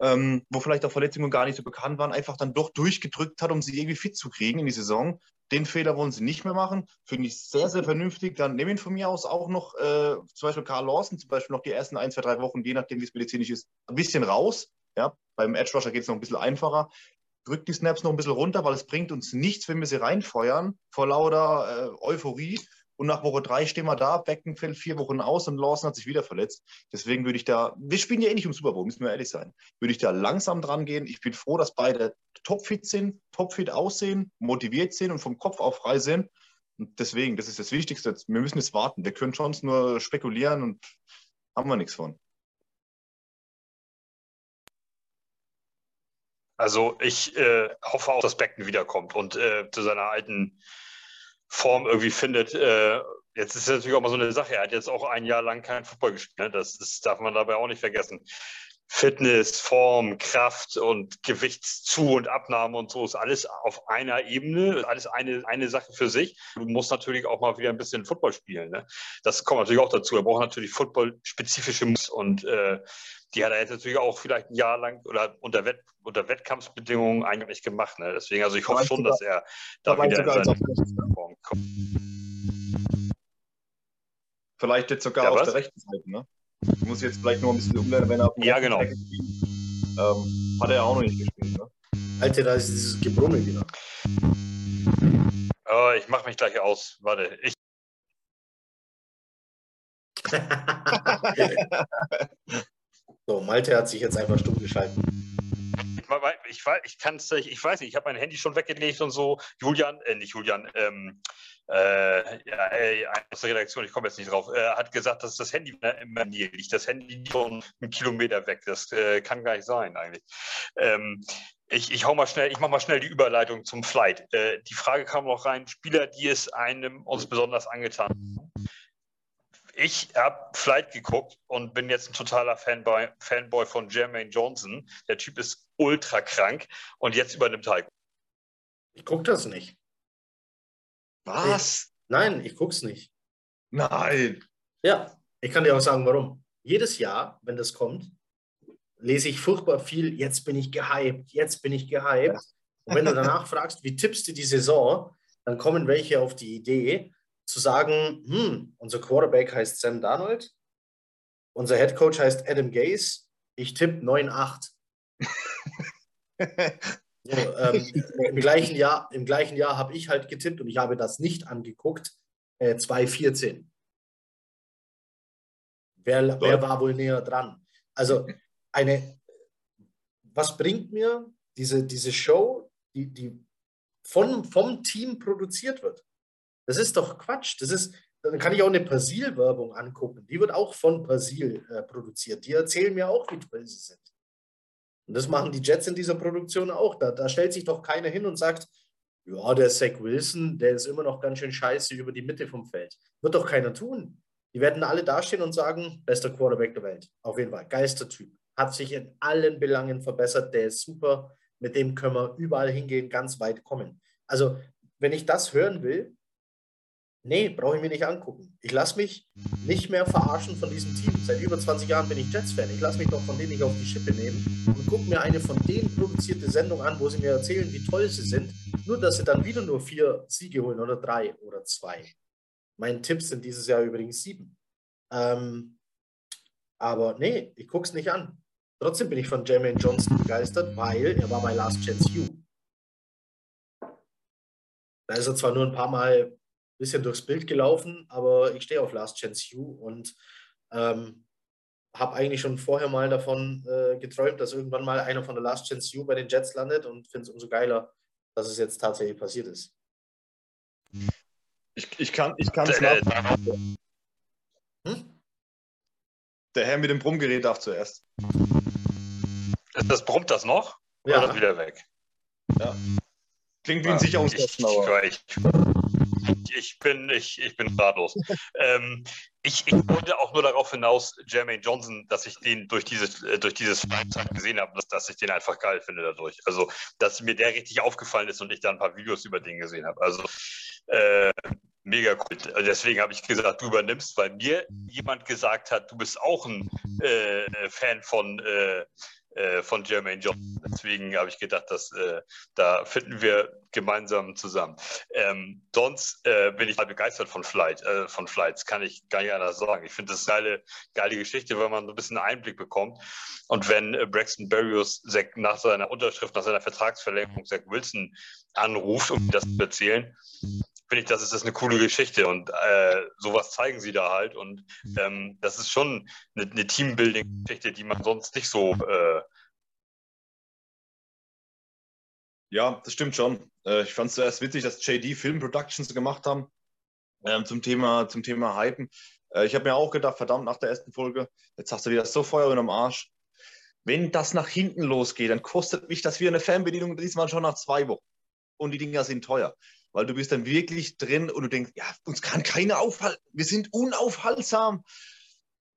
ähm, wo vielleicht auch Verletzungen gar nicht so bekannt waren, einfach dann doch durchgedrückt hat, um sie irgendwie fit zu kriegen in die Saison. Den Fehler wollen sie nicht mehr machen. Finde ich sehr, sehr vernünftig. Dann nehmen ihn von mir aus auch noch, äh, zum Beispiel Karl Lawson, zum Beispiel noch die ersten ein, zwei, drei Wochen, je nachdem, wie es medizinisch ist, ein bisschen raus. Ja, beim Edge Rusher geht es noch ein bisschen einfacher. Drückt die Snaps noch ein bisschen runter, weil es bringt uns nichts, wenn wir sie reinfeuern vor lauter äh, Euphorie. Und nach Woche drei stehen wir da, Becken fällt vier Wochen aus und Lawson hat sich wieder verletzt. Deswegen würde ich da, wir spielen ja eh nicht um Super Bowl, müssen wir ehrlich sein, würde ich da langsam dran gehen. Ich bin froh, dass beide topfit sind, topfit aussehen, motiviert sind und vom Kopf auf frei sind. Und deswegen, das ist das Wichtigste. Wir müssen jetzt warten. Wir können sonst nur spekulieren und haben wir nichts von. Also ich äh, hoffe auch, dass Becken wiederkommt und äh, zu seiner alten Form irgendwie findet. Äh, jetzt ist es natürlich auch mal so eine Sache. Er hat jetzt auch ein Jahr lang keinen Fußball gespielt. Ne? Das, das darf man dabei auch nicht vergessen. Fitness, Form, Kraft und Gewichtszu- und Abnahme und so ist alles auf einer Ebene, alles eine, eine Sache für sich. Du musst natürlich auch mal wieder ein bisschen Football spielen. Ne? Das kommt natürlich auch dazu. Er braucht natürlich Football-spezifische Moves und äh, die hat er jetzt natürlich auch vielleicht ein Jahr lang oder unter, Wett, unter Wettkampfbedingungen eigentlich gemacht. Ne? Deswegen, also ich hoffe schon, dass er da, wieder in seine Form kommt. Vielleicht jetzt sogar ja, auf was? der rechten Seite, ne? Ich muss jetzt vielleicht nur ein bisschen umlernen, wenn er auf dem Ja, genau. Ähm, hat er auch noch nicht gespielt, ne? Alter, da ist dieses Gebrummel wieder. Oh, ich mach mich gleich aus. Warte, ich. so, Malte hat sich jetzt einfach stumm geschalten ich, ich kann es, ich, ich weiß nicht, ich habe mein Handy schon weggelegt und so. Julian, äh, nicht Julian, ähm, äh, ja, ey, aus der Redaktion, ich komme jetzt nicht drauf, äh, hat gesagt, dass das Handy im Manier liegt. Das Handy liegt schon einen Kilometer weg. Das äh, kann gar nicht sein eigentlich. Ähm, ich, ich hau mal schnell, ich mache mal schnell die Überleitung zum Flight. Äh, die Frage kam noch rein: Spieler, die es einem uns besonders angetan haben ich habe Flight geguckt und bin jetzt ein totaler Fanboy, Fanboy von Jermaine Johnson. Der Typ ist ultra krank und jetzt übernimmt Heiko. Ich gucke das nicht. Was? Ich, nein, ich gucke es nicht. Nein. Ja, ich kann dir auch sagen, warum. Jedes Jahr, wenn das kommt, lese ich furchtbar viel, jetzt bin ich gehypt, jetzt bin ich gehypt. Und wenn du danach fragst, wie tippst du die Saison, dann kommen welche auf die Idee, zu sagen, hm, unser Quarterback heißt Sam Darnold, unser Head Coach heißt Adam Gase, ich tippe 9-8. so, ähm, Im gleichen Jahr, im gleichen Jahr habe ich halt getippt und ich habe das nicht angeguckt, äh, 2-14. Wer, wer war wohl näher dran? Also eine, was bringt mir diese, diese Show, die, die von, vom Team produziert wird? Das ist doch Quatsch. Das ist, dann kann ich auch eine Persil-Werbung angucken. Die wird auch von Persil äh, produziert. Die erzählen mir auch, wie toll sie sind. Und das machen die Jets in dieser Produktion auch. Da, da stellt sich doch keiner hin und sagt, ja, der Zach Wilson, der ist immer noch ganz schön scheiße über die Mitte vom Feld. Wird doch keiner tun. Die werden alle dastehen und sagen, bester Quarterback der Welt. Auf jeden Fall, geilster Typ. Hat sich in allen Belangen verbessert. Der ist super. mit dem können wir überall hingehen, ganz weit kommen. Also, wenn ich das hören will, nee, brauche ich mir nicht angucken. Ich lasse mich nicht mehr verarschen von diesem Team. Seit über 20 Jahren bin ich Jets-Fan. Ich lasse mich doch von denen nicht auf die Schippe nehmen und gucke mir eine von denen produzierte Sendung an, wo sie mir erzählen, wie toll sie sind. Nur, dass sie dann wieder nur vier Siege holen oder drei oder zwei. Mein Tipp sind dieses Jahr übrigens sieben. Ähm, aber nee, ich gucke es nicht an. Trotzdem bin ich von Jermaine Johnson begeistert, weil er war bei Last Chance U. Da ist er zwar nur ein paar Mal bisschen durchs Bild gelaufen, aber ich stehe auf Last Chance U und ähm, habe eigentlich schon vorher mal davon äh, geträumt, dass irgendwann mal einer von der Last Chance U bei den Jets landet und finde es umso geiler, dass es jetzt tatsächlich passiert ist. Ich, ich kann es äh, hm? Der Herr mit dem Brummgerät darf zuerst. Das brummt das noch? Ja. Oder wieder weg? Ja. Klingt wie ein ah, Sicherungskasten, aber. Ich, ich, bin, ich, ich bin ratlos. ähm, ich, ich wollte auch nur darauf hinaus, Jermaine Johnson, dass ich den durch dieses, äh, durch dieses Freizeit gesehen habe, dass, dass ich den einfach geil finde dadurch. Also, dass mir der richtig aufgefallen ist und ich da ein paar Videos über den gesehen habe. Also, äh, mega cool. Deswegen habe ich gesagt, du übernimmst, weil mir jemand gesagt hat, du bist auch ein äh, Fan von, äh, äh, von Jermaine Johnson. Deswegen habe ich gedacht, dass äh, da finden wir gemeinsam zusammen. Ähm, sonst äh, bin ich halt begeistert von Flight, äh, von Flights, kann ich gar nicht anders sagen. Ich finde das eine geile Geschichte, weil man so ein bisschen Einblick bekommt. Und wenn äh, Braxton Berrios nach seiner Unterschrift, nach seiner Vertragsverlängerung Zach Wilson anruft, um das zu erzählen, finde ich, das ist das eine coole Geschichte und äh, sowas zeigen sie da halt und mhm. ähm, das ist schon eine, eine Teambuilding-Geschichte, die man sonst nicht so. Äh ja, das stimmt schon. Äh, ich fand es zuerst witzig, dass JD Film Productions gemacht haben ähm, zum Thema zum Thema Hypen. Äh, ich habe mir auch gedacht, verdammt, nach der ersten Folge, jetzt hast du wieder so Feuer in am Arsch. Wenn das nach hinten losgeht, dann kostet mich das wie eine Fernbedienung diesmal schon nach zwei Wochen. Und die Dinger sind teuer weil du bist dann wirklich drin und du denkst, ja, uns kann keiner aufhalten, wir sind unaufhaltsam.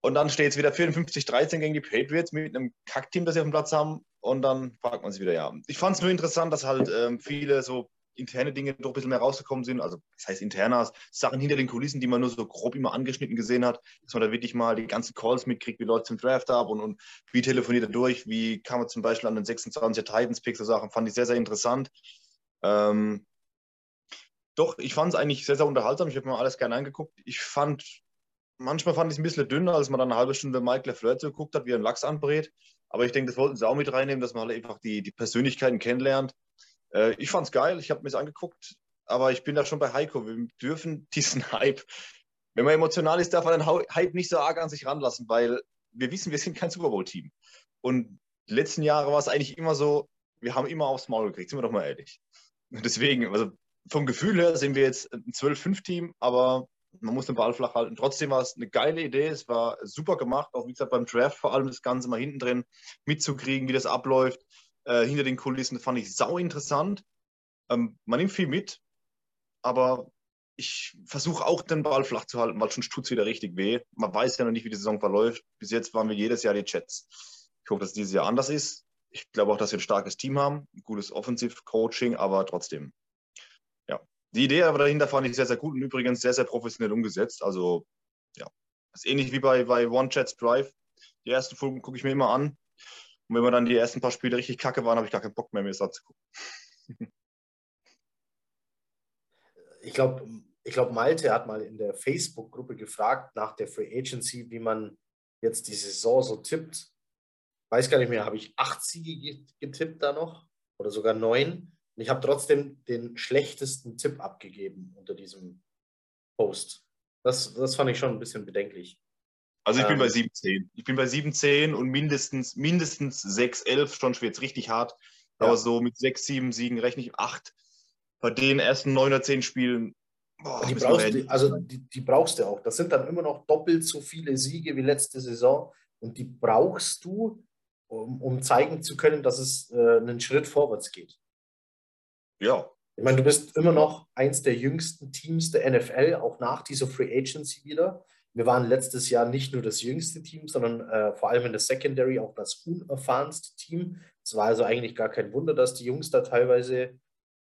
Und dann steht es wieder 54-13 gegen die Patriots mit einem Kackteam, das sie auf dem Platz haben. Und dann fragt man sich wieder, ja. Ich fand es nur interessant, dass halt ähm, viele so interne Dinge doch ein bisschen mehr rausgekommen sind. Also, das heißt internas, Sachen hinter den Kulissen, die man nur so grob immer angeschnitten gesehen hat, dass man da wirklich mal die ganzen Calls mitkriegt, wie Leute zum Draft ab und, und wie telefoniert er durch, wie kam man zum Beispiel an den 26er Titans-Picks, so Sachen, fand ich sehr, sehr interessant. Ähm, doch, ich fand es eigentlich sehr, sehr unterhaltsam. Ich habe mir alles gerne angeguckt. Ich fand, manchmal fand ich es ein bisschen dünner, als man dann eine halbe Stunde Mike LeFleur geguckt hat, wie er einen Lachs anbrät. Aber ich denke, das wollten sie auch mit reinnehmen, dass man halt einfach die, die Persönlichkeiten kennenlernt. Äh, ich fand es geil, ich habe mir es angeguckt, aber ich bin da schon bei Heiko. Wir dürfen diesen Hype, wenn man emotional ist, darf man den Hype nicht so arg an sich ranlassen, weil wir wissen, wir sind kein Super Bowl-Team. Und die letzten Jahre war es eigentlich immer so, wir haben immer aufs Maul gekriegt, sind wir doch mal ehrlich. Deswegen, also vom Gefühl her sind wir jetzt ein 12-5-Team, aber man muss den Ball flach halten. Trotzdem war es eine geile Idee. Es war super gemacht. Auch wie gesagt beim Draft vor allem das Ganze mal hinten drin mitzukriegen, wie das abläuft. Äh, hinter den Kulissen fand ich sau interessant. Ähm, man nimmt viel mit, aber ich versuche auch den Ball flach zu halten, weil sonst tut es wieder richtig weh. Man weiß ja noch nicht, wie die Saison verläuft. Bis jetzt waren wir jedes Jahr die Jets. Ich hoffe, dass es dieses Jahr anders ist. Ich glaube auch, dass wir ein starkes Team haben, ein gutes Offensiv-Coaching, aber trotzdem, die Idee aber dahinter fand ich sehr, sehr gut und übrigens sehr, sehr professionell umgesetzt. Also, ja, das ist ähnlich wie bei, bei One Chats Drive. Die ersten Folgen gucke ich mir immer an. Und wenn wir dann die ersten paar Spiele richtig kacke waren, habe ich gar keinen Bock mehr, mir das anzugucken. ich glaube, ich glaub, Malte hat mal in der Facebook-Gruppe gefragt nach der Free Agency, wie man jetzt die Saison so tippt. Weiß gar nicht mehr, habe ich acht Siege getippt da noch oder sogar neun? Und ich habe trotzdem den schlechtesten Tipp abgegeben unter diesem Post. Das, das fand ich schon ein bisschen bedenklich. Also ich bin bei 7-10. Ähm. Ich bin bei 7-10 und mindestens, mindestens 6-11, schon schwer jetzt richtig hart. Ja. Aber so mit 6, 7 Siegen rechne ich 8. Bei den ersten 9 oder 10 Spielen. Boah, die, brauchst du, also die, die brauchst du auch. Das sind dann immer noch doppelt so viele Siege wie letzte Saison. Und die brauchst du, um, um zeigen zu können, dass es äh, einen Schritt vorwärts geht. Ja. Ich meine, du bist immer noch eins der jüngsten Teams der NFL, auch nach dieser Free Agency wieder. wir waren letztes Jahr nicht nur das jüngste Team, sondern äh, vor allem in der Secondary auch das unerfahrenste Team. Es war also eigentlich gar kein Wunder, dass die Jungs da teilweise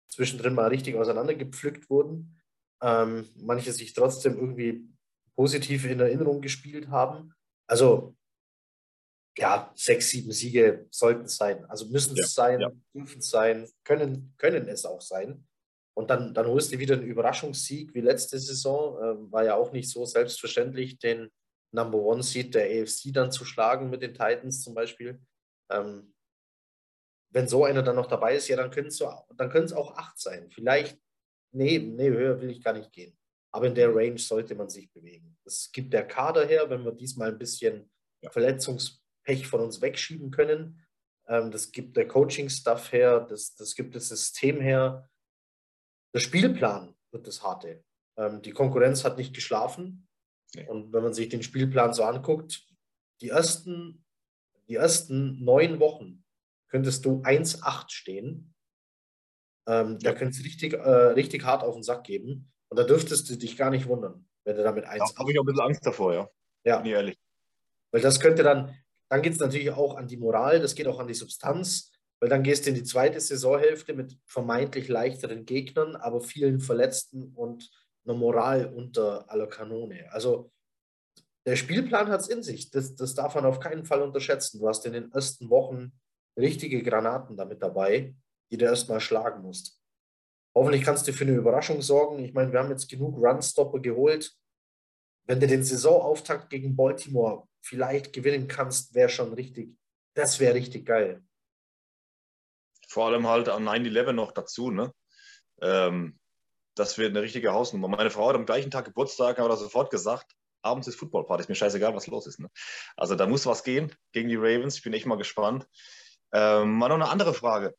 zwischendrin mal richtig auseinandergepflückt wurden. Ähm, manche sich trotzdem irgendwie positiv in Erinnerung gespielt haben. Also ja, sechs, sieben Siege sollten es sein. Also müssen es ja, sein, ja. dürfen es sein, können, können es auch sein. Und dann, dann holst du wieder einen Überraschungssieg wie letzte Saison. Ähm, war ja auch nicht so selbstverständlich, den Number One Seed der AFC dann zu schlagen mit den Titans zum Beispiel. Ähm, wenn so einer dann noch dabei ist, ja, dann können es dann auch acht sein. Vielleicht, nee, nee, höher will ich gar nicht gehen. Aber in der Range sollte man sich bewegen. Das gibt der Kader her, wenn wir diesmal ein bisschen ja. Verletzungspech von uns wegschieben können. Ähm, das gibt der Coaching-Stuff her, das, das gibt das System her. Der Spielplan wird das harte. Ähm, die Konkurrenz hat nicht geschlafen. Nee. Und wenn man sich den Spielplan so anguckt, die ersten, die ersten neun Wochen könntest du 1,8 stehen. Ähm, ja. Da könntest du richtig, äh, richtig hart auf den Sack geben. Und da dürftest du dich gar nicht wundern, wenn du damit 1 Da habe ich auch ein bisschen Angst davor, ja. Ja. Bin ehrlich. Weil das könnte dann, dann geht es natürlich auch an die Moral, das geht auch an die Substanz, weil dann gehst du in die zweite Saisonhälfte mit vermeintlich leichteren Gegnern, aber vielen Verletzten und einer Moral unter aller Kanone. Also der Spielplan hat es in sich. Das, das darf man auf keinen Fall unterschätzen. Du hast in den ersten Wochen richtige Granaten damit dabei, die du erstmal schlagen musst. Hoffentlich kannst du für eine Überraschung sorgen. Ich meine, wir haben jetzt genug Runstopper geholt. Wenn du den Saisonauftakt gegen Baltimore vielleicht gewinnen kannst, wäre schon richtig, das wäre richtig geil. Vor allem halt an 9-11 noch dazu, ne? Ähm, das wird eine richtige Hausnummer. Meine Frau hat am gleichen Tag Geburtstag, aber sofort gesagt, abends ist Footballparty, ist mir scheißegal, was los ist. Ne? Also da muss was gehen gegen die Ravens. Ich bin echt mal gespannt. Ähm, mal noch eine andere Frage.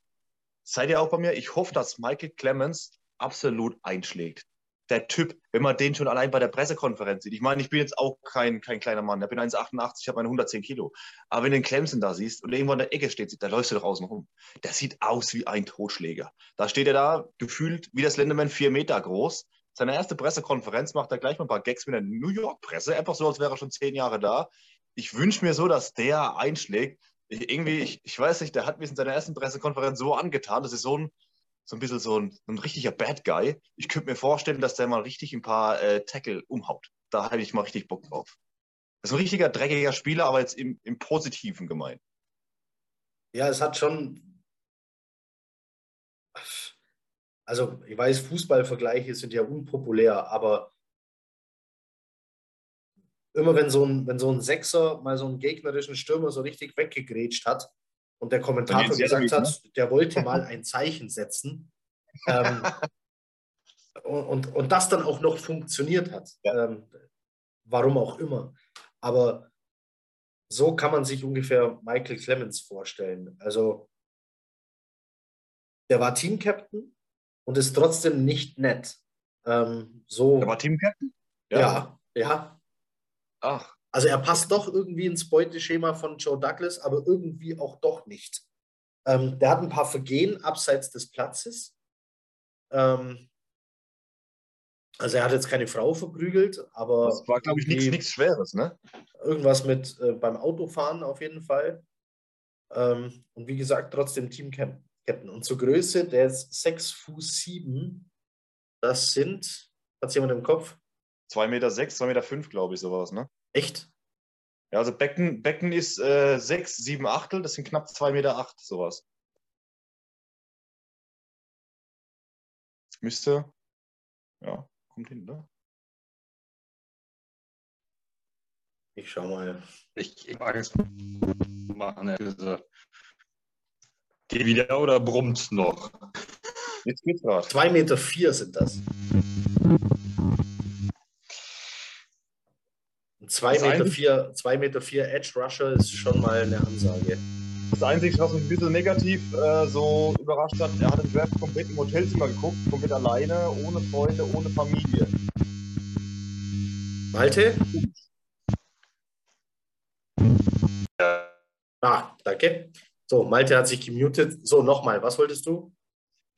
Seid ihr auch bei mir? Ich hoffe, dass Michael Clemens absolut einschlägt. Der Typ, wenn man den schon allein bei der Pressekonferenz sieht. Ich meine, ich bin jetzt auch kein, kein kleiner Mann. Ich bin 1,88, ich habe meine 110 Kilo. Aber wenn du den Clemson da siehst und irgendwo an der Ecke steht, da läufst du doch außen rum. Der sieht aus wie ein Totschläger. Da steht er da, gefühlt wie das Lenderman, vier Meter groß. Seine erste Pressekonferenz macht er gleich mal ein paar Gags mit der New York-Presse. Einfach so, als wäre er schon zehn Jahre da. Ich wünsche mir so, dass der einschlägt ich, irgendwie, ich, ich weiß nicht, der hat mir in seiner ersten Pressekonferenz so angetan, das ist so ein, so ein bisschen so ein, ein richtiger Bad Guy. Ich könnte mir vorstellen, dass der mal richtig ein paar äh, Tackle umhaut. Da habe ich mal richtig Bock drauf. Das ist ein richtiger dreckiger Spieler, aber jetzt im, im Positiven gemeint. Ja, es hat schon. Also, ich weiß, Fußballvergleiche sind ja unpopulär, aber immer wenn so ein, wenn so ein Sechser mal so einen gegnerischen Stürmer so richtig weggegrätscht hat und der Kommentator gesagt nicht, hat, ne? der wollte mal ein Zeichen setzen ähm, und, und, und, das dann auch noch funktioniert hat. Ja. Ähm, warum auch immer. Aber so kann man sich ungefähr Michael Clemens vorstellen. Also der war Teamcaptain und ist trotzdem nicht nett. Ähm, so, der war Teamcaptain? Ja, ja. ja. Ach. Also er passt doch irgendwie ins Beuteschema von Joe Douglas, aber irgendwie auch doch nicht. Ähm, der hat ein paar Vergehen abseits des Platzes. Ähm, also er hat jetzt keine Frau verprügelt, aber. Das war, glaube ich, nichts Schweres, ne? Irgendwas mit äh, beim Autofahren auf jeden Fall. Ähm, und wie gesagt, trotzdem Team-Captain. Und zur Größe, der ist 6 Fuß 7. Das sind, hat jemand im Kopf? 2,6 Meter, 6, 2,5 Meter, fünf, glaube ich, sowas, ne? Echt? Ja, also Becken, Becken ist äh, 6, 7 Achtel, das sind knapp 2,8 Meter, acht, sowas. Müsste, ja, kommt hin, ne? Ich schau mal. Ich, ich mag es machen. Geh wieder oder brummt noch? Jetzt geht's gerade. 2,4 Meter vier sind das. 2 Meter, vier, 2 Meter vier Edge Rusher ist schon mal eine Ansage. Das Einzige, was mich ein bisschen negativ äh, so überrascht hat, er hat im Draft komplett im Hotelzimmer geguckt, komplett alleine, ohne Freunde, ohne Familie. Malte? Ah, danke. So, Malte hat sich gemutet. So, nochmal, was wolltest du?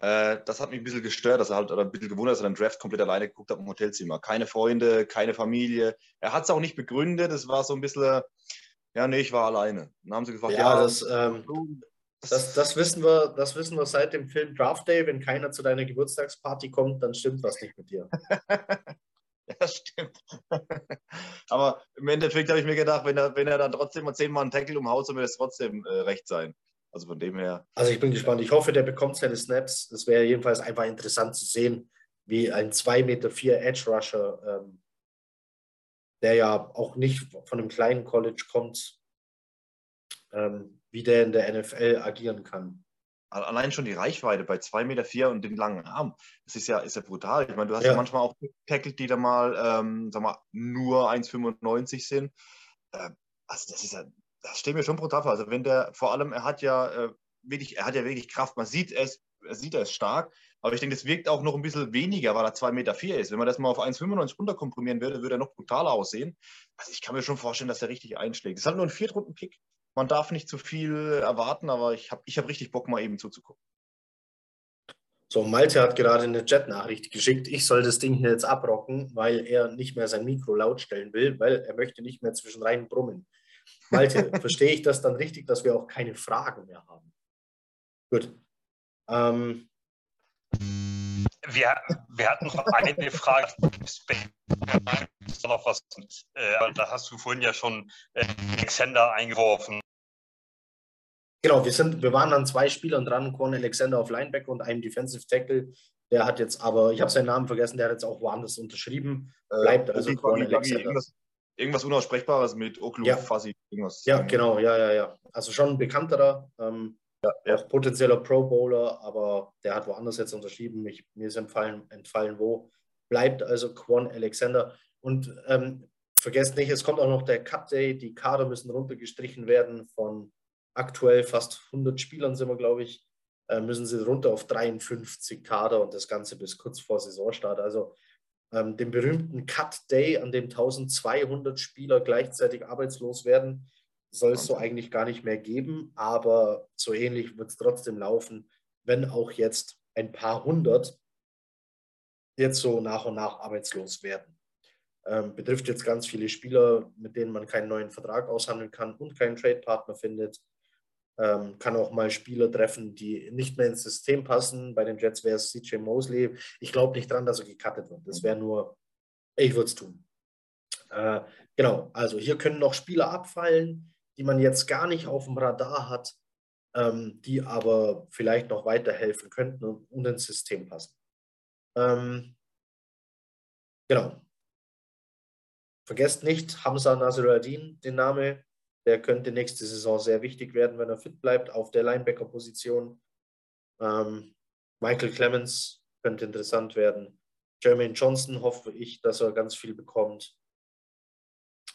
Äh, das hat mich ein bisschen gestört, dass er halt, oder ein bisschen gewundert, dass er den Draft komplett alleine geguckt hat im Hotelzimmer. Keine Freunde, keine Familie. Er hat es auch nicht begründet. Es war so ein bisschen, ja, nee, ich war alleine. Dann haben sie gefragt, ja, ja das, ähm, das, das, wissen wir, das wissen wir seit dem Film Draft Day. Wenn keiner zu deiner Geburtstagsparty kommt, dann stimmt was nicht mit dir. ja, stimmt. Aber im Endeffekt habe ich mir gedacht, wenn er, wenn er dann trotzdem mal zehnmal einen Tackle umhaut, soll mir das trotzdem äh, recht sein. Also von dem her. Also ich bin gespannt. Ich hoffe, der bekommt seine Snaps. Es wäre jedenfalls einfach interessant zu sehen, wie ein 2,4 Meter vier Edge Rusher, ähm, der ja auch nicht von einem kleinen College kommt, ähm, wie der in der NFL agieren kann. Allein schon die Reichweite bei 2,4 Meter vier und den langen Arm, das ist ja, ist ja brutal. Ich meine, du hast ja, ja manchmal auch Tackle, die da mal, ähm, sag mal, nur 1,95 sind. Äh, also das ist ja das steht mir schon brutal vor. Also wenn der, vor allem, er hat ja äh, wirklich, er hat ja wirklich Kraft. Man sieht es, er sieht es stark, aber ich denke, das wirkt auch noch ein bisschen weniger, weil er 2,4 Meter vier ist. Wenn man das mal auf 1,95 runterkomprimieren würde, würde er noch brutaler aussehen. Also ich kann mir schon vorstellen, dass er richtig einschlägt. Es halt nur ein Viertrunden-Pick. Man darf nicht zu viel erwarten, aber ich habe ich hab richtig Bock, mal eben zuzugucken. So, Malte hat gerade eine Chat-Nachricht geschickt. Ich soll das Ding hier jetzt abrocken, weil er nicht mehr sein Mikro laut stellen will, weil er möchte nicht mehr zwischen rein brummen. Malte, verstehe ich das dann richtig, dass wir auch keine Fragen mehr haben? Gut. Ähm, wir, wir hatten noch eine Frage. noch was, äh, da hast du vorhin ja schon äh, Alexander eingeworfen. Genau, wir, sind, wir waren an zwei Spielern dran, Quan Alexander auf Linebacker und einem Defensive Tackle. Der hat jetzt aber, ich habe seinen Namen vergessen, der hat jetzt auch woanders unterschrieben. Äh, Bleibt also Quan Alexander. Irgendwas Unaussprechbares mit Oklu ja. Fuzzy. Irgendwas. Ja, genau, ja, ja, ja. Also schon ein bekannterer, ähm, ja, ja. auch potenzieller Pro Bowler, aber der hat woanders jetzt unterschrieben. Ich, mir ist entfallen, entfallen, wo. Bleibt also Quan Alexander. Und ähm, vergesst nicht, es kommt auch noch der Cut Day. Die Kader müssen runtergestrichen werden von aktuell fast 100 Spielern, sind wir, glaube ich. Äh, müssen sie runter auf 53 Kader und das Ganze bis kurz vor Saisonstart. Also ähm, den berühmten Cut Day, an dem 1200 Spieler gleichzeitig arbeitslos werden, soll es so eigentlich gar nicht mehr geben, aber so ähnlich wird es trotzdem laufen, wenn auch jetzt ein paar hundert jetzt so nach und nach arbeitslos werden. Ähm, betrifft jetzt ganz viele Spieler, mit denen man keinen neuen Vertrag aushandeln kann und keinen Trade-Partner findet. Ähm, kann auch mal Spieler treffen, die nicht mehr ins System passen. Bei den Jets wäre es CJ Mosley. Ich glaube nicht dran, dass er gecuttet wird. Das wäre nur, ich würde es tun. Äh, genau, also hier können noch Spieler abfallen, die man jetzt gar nicht auf dem Radar hat, ähm, die aber vielleicht noch weiterhelfen könnten und, und ins System passen. Ähm, genau. Vergesst nicht Hamza Nasruddin, den Name der könnte nächste Saison sehr wichtig werden, wenn er fit bleibt auf der Linebacker-Position. Ähm, Michael Clemens könnte interessant werden. Jermaine Johnson hoffe ich, dass er ganz viel bekommt.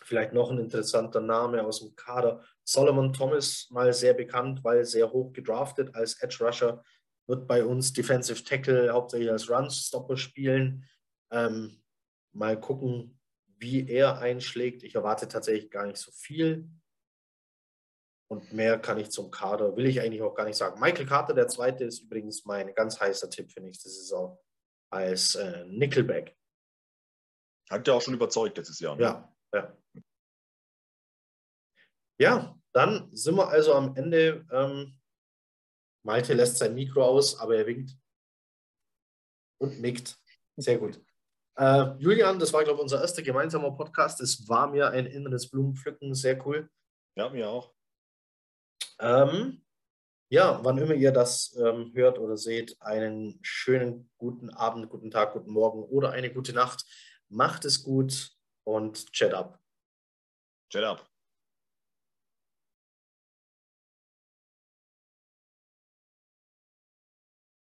Vielleicht noch ein interessanter Name aus dem Kader. Solomon Thomas, mal sehr bekannt, weil sehr hoch gedraftet als Edge Rusher, wird bei uns Defensive Tackle hauptsächlich als Run-Stopper spielen. Ähm, mal gucken, wie er einschlägt. Ich erwarte tatsächlich gar nicht so viel. Und mehr kann ich zum Kader, will ich eigentlich auch gar nicht sagen. Michael Carter, der zweite, ist übrigens mein ganz heißer Tipp für nächste Saison als äh, Nickelback. Hat ja auch schon überzeugt letztes Jahr. Ne? Ja, ja. Ja, dann sind wir also am Ende. Ähm, Malte lässt sein Mikro aus, aber er winkt und nickt. Sehr gut. Äh, Julian, das war, glaube ich, unser erster gemeinsamer Podcast. Es war mir ein inneres Blumenpflücken. Sehr cool. Ja, mir auch. Ähm, ja, wann immer ihr das ähm, hört oder seht, einen schönen guten Abend, guten Tag, guten Morgen oder eine gute Nacht. Macht es gut und chat up. Chat up.